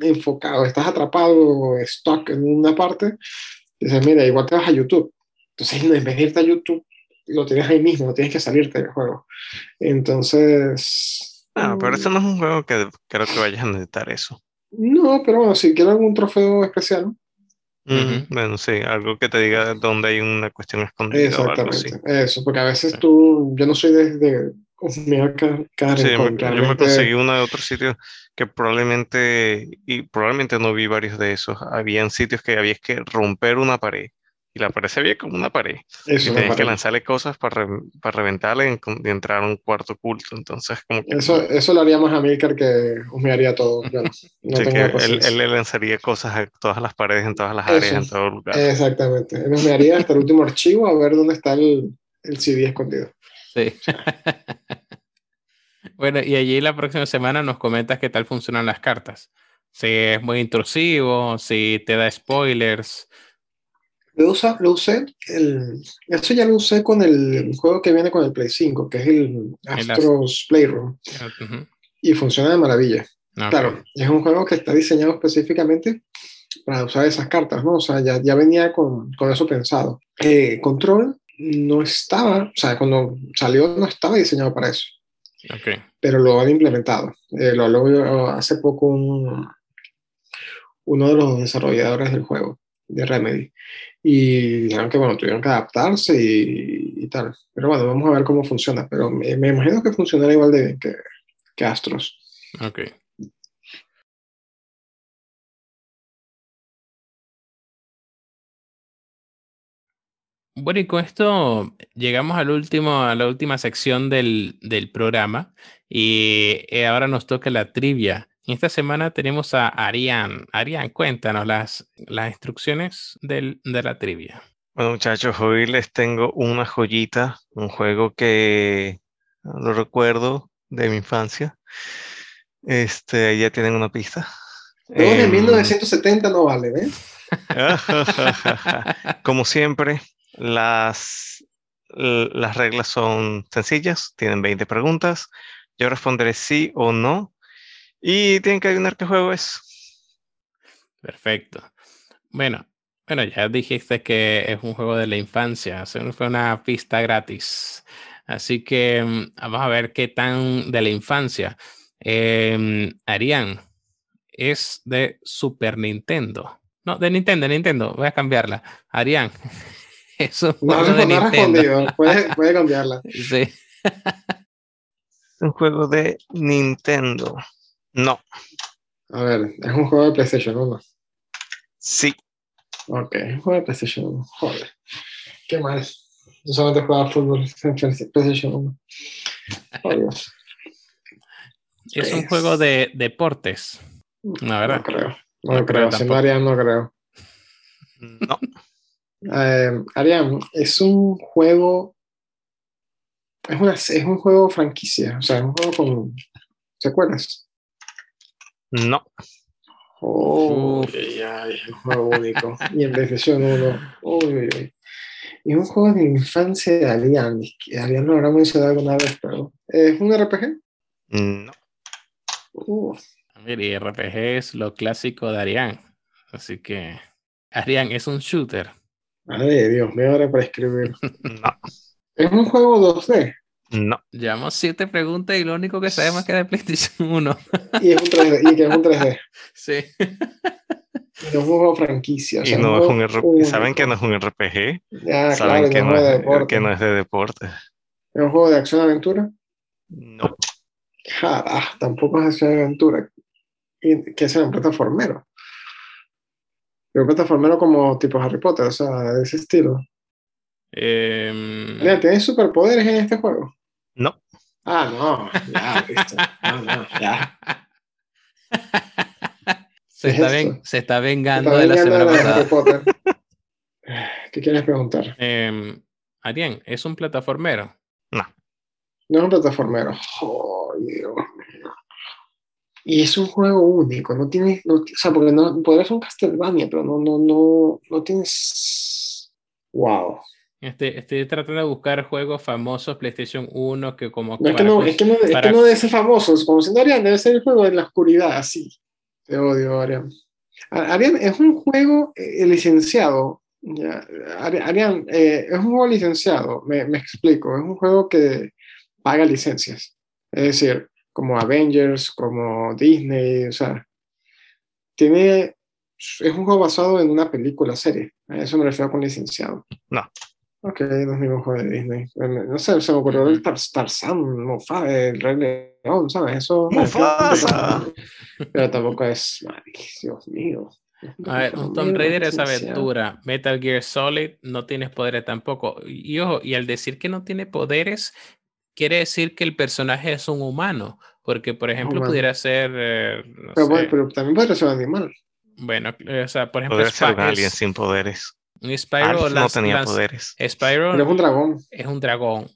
enfocado, estás atrapado, stuck en una parte, dices, mira, igual te vas a YouTube. Entonces, en vez de irte a YouTube, lo tienes ahí mismo, no tienes que salirte del juego. Entonces... Ah, pero eso no es un juego que creo que vayas a necesitar eso. No, pero bueno, si quieres algún trofeo especial. Bueno, sí, algo que te diga dónde hay una cuestión escondida. Exactamente, eso, porque a veces tú, yo no soy de, de Mira, sí, yo me conseguí uno de otro sitio que probablemente, y probablemente no vi varios de esos. Habían sitios que había que romper una pared y la pared se veía como una pared. Eso, y tenías que lanzarle cosas para, para reventarle y, entrar a un cuarto oculto. Entonces, como eso, eso lo haría más a Milker que humearía todo. él, él, le lanzaría cosas a todas las paredes, en todas las áreas, en todo lugar. Exactamente. Él humearía hasta el último archivo a ver dónde está el, el CD escondido. Sí. bueno, y allí la próxima semana nos comentas qué tal funcionan las cartas. Si es muy intrusivo, si te da spoilers, lo, lo usé, el, eso ya lo usé con el juego que viene con el Play 5, que es el Astros Playroom. Y funciona de maravilla. Claro, es un juego que está diseñado específicamente para usar esas cartas, ¿no? O sea, ya, ya venía con, con eso pensado. Eh, Control no estaba, o sea, cuando salió no estaba diseñado para eso. Okay. Pero lo han implementado. Eh, lo habló hace poco un, uno de los desarrolladores del juego, de Remedy y dijeron que, bueno, tuvieron que adaptarse y, tal. Pero bueno, vamos a ver cómo funciona. Pero me, imagino que funcionará igual de bien que, que Astros. Ok. Bueno, y con esto llegamos al último, a la última sección del, del programa y eh, ahora nos toca la trivia. Esta semana tenemos a Arián. Arián, cuéntanos las, las instrucciones del, de la trivia. Bueno, muchachos, hoy les tengo una joyita, un juego que lo recuerdo de mi infancia. Este, ya tienen una pista. Juegos de 1970 em, no vale, ¿eh? Como siempre, las, las reglas son sencillas, tienen 20 preguntas. Yo responderé sí o no y tienen que adivinar qué juego es. Perfecto. Bueno, bueno, ya dijiste que es un juego de la infancia, fue una pista gratis. Así que mm, vamos a ver qué tan de la infancia. Eh, Arián, es de Super Nintendo. No, de Nintendo, Nintendo. Voy a cambiarla. Arián, es un juego de Nintendo. Puede, puede cambiarla. Sí. Es un juego de Nintendo. No. A ver, es un juego de PlayStation 1. Sí. Ok, un juego de PlayStation 1. Joder. Qué mal. Yo solamente jugaba fútbol en PlayStation 1. Es un juego de deportes. No, ¿verdad? No creo. No, no creo. Siendo Arián, no creo. No. Eh, Arián, es un juego. Es, una, es un juego franquicia. O sea, es un juego con secuelas. No. Oh, ya, es un juego único. y en PlayStation 1. Uy, uy, uy. Y un juego de infancia de Alien. Alien lo habrá mencionado alguna vez, pero. ¿Es un RPG? No. Uh. Mire, RPG es lo clásico de Arián. Así que. Arián es un shooter. Ay, Dios mío, ahora para escribir. no. ¿Es un juego 2D? No. Llevamos siete preguntas y lo único que sabemos es que es de PlayStation 1. y, es un 3D, y que es un 3D. Sí. Y no es un juego franquicia. y no es un RPG. ¿Saben que no es un RPG? Ya, ¿Saben que, no es, de que no es de deporte? ¿Es un juego de acción-aventura? No. Ah, tampoco es acción-aventura. Que sea un plataformero. Pero un plataformero como tipo Harry Potter, o sea, de ese estilo. Eh... ¿Tienes superpoderes en este juego? No. Ah, no, ya, listo. No, no, ya. Se, está se está vengando de la semana pasada. ¿Qué quieres preguntar? Eh, Arián, ¿es un plataformero? No. No es un plataformero. Y es un juego único, no tiene, no, o sea, porque no, podría ser un Castlevania, pero no, no, no, no tienes, wow. Este, estoy tratando de buscar juegos famosos PlayStation 1 que como... No, es, que no, es, que no, es que no debe ser famosos, como siendo Arian, debe ser el juego de la oscuridad, así. Te odio, Arian. Arian es un juego eh, licenciado. Ya, Arian, eh, es un juego licenciado, me, me explico, es un juego que paga licencias. Es decir, como Avengers, como Disney, o sea, tiene, es un juego basado en una película, serie. A eso me refiero con licenciado. No. Ok, no es ningún juego de Disney. No sé, se me ocurrió el Tarzan, Mufasa, el Rey León, ¿sabes? Eso. Mufasa. Pero tampoco es, Dios mío. A ver, un Tomb Raider es aventura. Metal Gear Solid no tienes poderes tampoco. Y ojo, y al decir que no tiene poderes, quiere decir que el personaje es un humano, porque por ejemplo pudiera ser... Eh, pero, bueno, pero, también puede ser un animal. Bueno, eh, o sea, por ejemplo... Puede ser un alien sin poderes. Spyro no tenía poderes. Spyro pero es un dragón. Es un dragón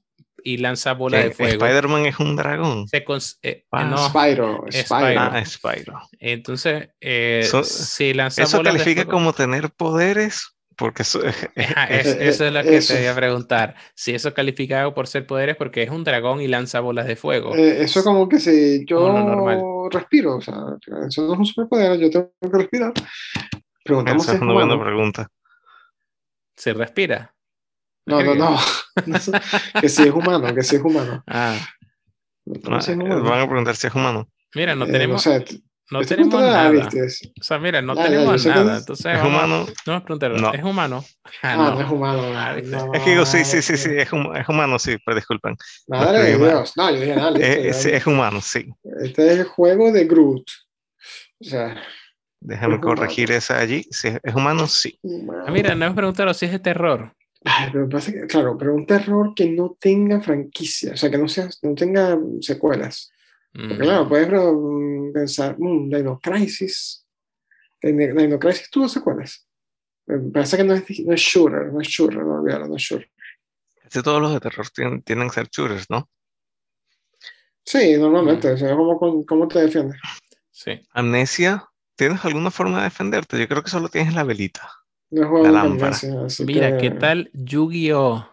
y lanza bola de fuego. Spider-Man es un dragón. Se eh, ah, Spyro, Spyro. Ah, Spyro. Entonces, si lanza ¿Eso califica como tener poderes? Porque eso, es, eso es lo que te voy a preguntar. Si eso calificado por ser poderes, porque es un dragón y lanza bolas de fuego. Eh, eso es como que si yo respiro, o sea, eso no es un superpoder, yo tengo que respirar. Preguntamos Esa es una buena pregunta. ¿Se respira? No, no, no. que si es humano, que si es humano. Ah. No, van a preguntar si es humano. Mira, no eh, tenemos. No tenemos nada. O sea, mira, no tenemos nada. Entonces, ¿Es humano? No me preguntaron, no. ¿es humano? Ah, no. no. es humano. es que digo, sí, sí, sí, sí, es, es humano, sí, pero disculpen. Madre de Dios. No, yo dije nada. Es, es, humano, sí. Este es el juego de Groot. O sea. Déjame corregir esa allí. Si es humano, sí. Ah, mira, no me preguntaron si es de terror. pero pasa que, claro, pero un terror que no tenga franquicia, o sea, que no, sea, no tenga secuelas. Porque claro, puedes pensar, mmm, Dino Crisis. Dino Crisis tuvo secuelas. Parece que no es, no es shooter, no es shooter, no olvidaron, no es shooter. todos los de terror tienen, tienen que ser shooters, ¿no? Sí, normalmente. O sea, ¿cómo, ¿cómo, te defiendes? Sí. Amnesia, ¿tienes alguna forma de defenderte? Yo creo que solo tienes la velita. No la lámpara. Mira, ¿qué tal Yu-Gi-Oh?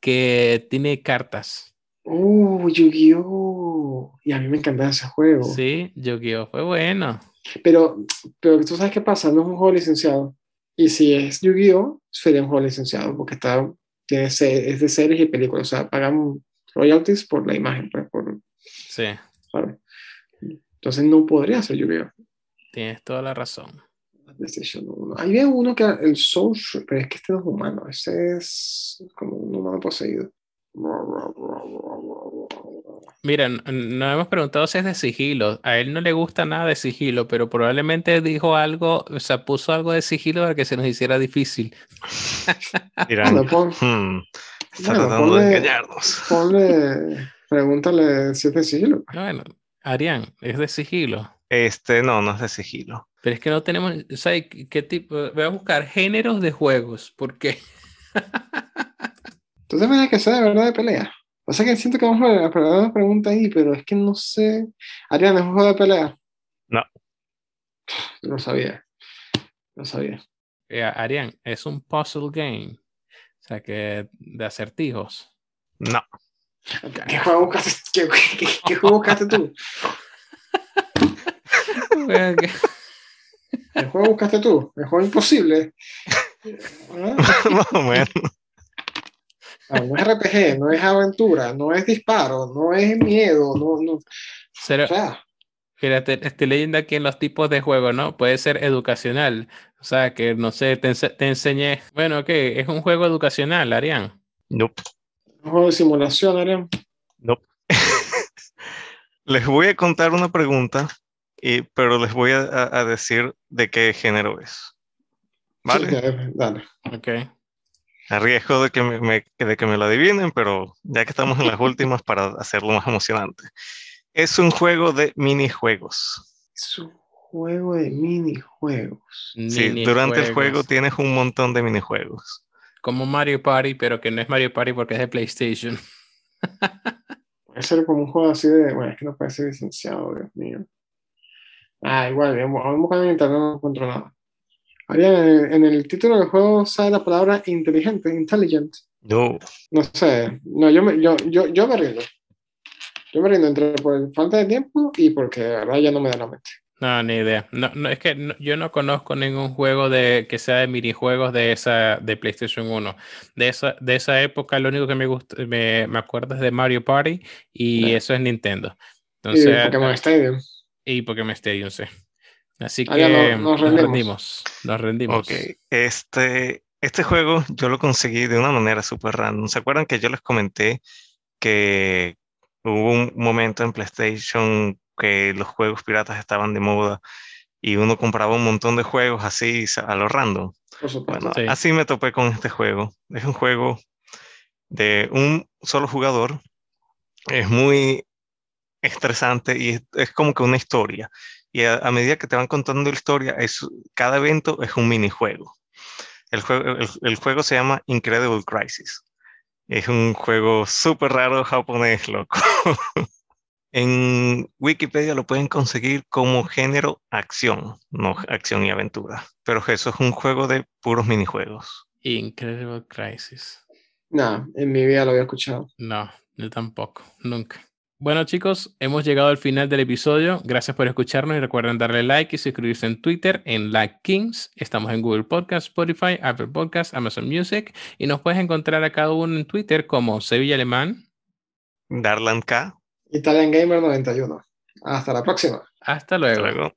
Que tiene cartas. Uh, Yu-Gi-Oh! Y a mí me encantaba ese juego. Sí, Yu-Gi-Oh! fue bueno. Pero, pero tú sabes qué pasa, no es un juego licenciado. Y si es Yu-Gi-Oh! sería un juego licenciado, porque está, tiene, es de series y películas. O sea, pagan royalties por la imagen. Pues, por, sí. Entonces no podría ser Yu-Gi-Oh! Tienes toda la razón. Ahí veo uno que el Soul, pero es que este no es humano, ese es como un humano poseído. Mira, nos hemos preguntado si es de sigilo. A él no le gusta nada de sigilo, pero probablemente dijo algo, o sea, puso algo de sigilo para que se nos hiciera difícil. Mira, hmm, está tratando de engañarnos. pregúntale si es de sigilo. Bueno, Arián, ¿es de sigilo? Este, no, no es de sigilo. Pero es que no tenemos, ¿sabes qué tipo? Voy a buscar géneros de juegos, ¿por qué? Tú también que ser de verdad de pelea. O sea que siento que vamos a hacer una pregunta ahí, pero es que no sé. Ariana, ¿es un juego de pelea? No. No sabía. No sabía. Yeah, Arián, es un puzzle game. O sea que de acertijos. No. ¿Qué juego buscaste, qué, juego buscaste tú? ¿Qué juego buscaste tú? El juego imposible. Más o menos. No, es RPG, no es aventura, no es disparo, no es miedo, no, no. o sea, Fíjate, estoy leyendo aquí en los tipos de juego, ¿no? Puede ser educacional. O sea, que no sé, te, te enseñé. Bueno, ¿qué? ¿Es un juego educacional, Arián? Nope. ¿Un juego de simulación, Arián? Nope. les voy a contar una pregunta, y, pero les voy a, a decir de qué género es. ¿Vale? Sí, dale. Ok a riesgo de que me, de que me lo adivinen, pero ya que estamos en las últimas para hacerlo más emocionante. Es un juego de minijuegos. Es un juego de minijuegos. Sí, durante el juego tienes un montón de minijuegos. Como Mario Party, pero que no es Mario Party porque es de PlayStation. ser como un juego así de. Bueno, es que no puede ser licenciado, Dios mío. Ah, igual, vamos buscando en internet no encuentro nada. Había en el, título del juego sale la palabra inteligente, intelligent. No. No sé. No, yo me, yo, yo, yo me rindo. Yo me rindo entre por falta de tiempo y porque de verdad ya no me da la mente. No, ni idea. No, no es que yo no conozco ningún juego de que sea de minijuegos de esa de PlayStation 1. De esa, de esa época lo único que me gusta, me, me acuerdo es de Mario Party y eso es Nintendo. Entonces, y Pokémon Stadium. Y Pokémon Stadium, sí. Así ah, que nos, rendimos. Nos rendimos. Ok. Este, este juego yo lo conseguí de una manera súper random. ¿Se acuerdan que yo les comenté que hubo un momento en PlayStation que los juegos piratas estaban de moda y uno compraba un montón de juegos así a lo random. bueno, así me topé con este juego. Es un juego de un solo jugador. Es muy estresante y es, como que una historia. Y a, medida que te van contando la historia, es, cada evento es un minijuego. El juego, el juego se llama Incredible Crisis. Es un juego súper raro japonés, loco. En Wikipedia lo pueden conseguir como género acción, no acción y aventura. Pero eso es un juego de puros minijuegos. Incredible Crisis. No, en mi vida lo había escuchado. No, yo tampoco, nunca. Bueno chicos, hemos llegado al final del episodio. Gracias por escucharnos y recuerden darle like y suscribirse en Twitter en Like Kings. Estamos en Google Podcast, Spotify, Apple Podcast, Amazon Music y nos puedes encontrar a cada uno en Twitter como Sevilla Alemán, Darlan K Italian Gamer 91. Hasta la próxima. Hasta luego.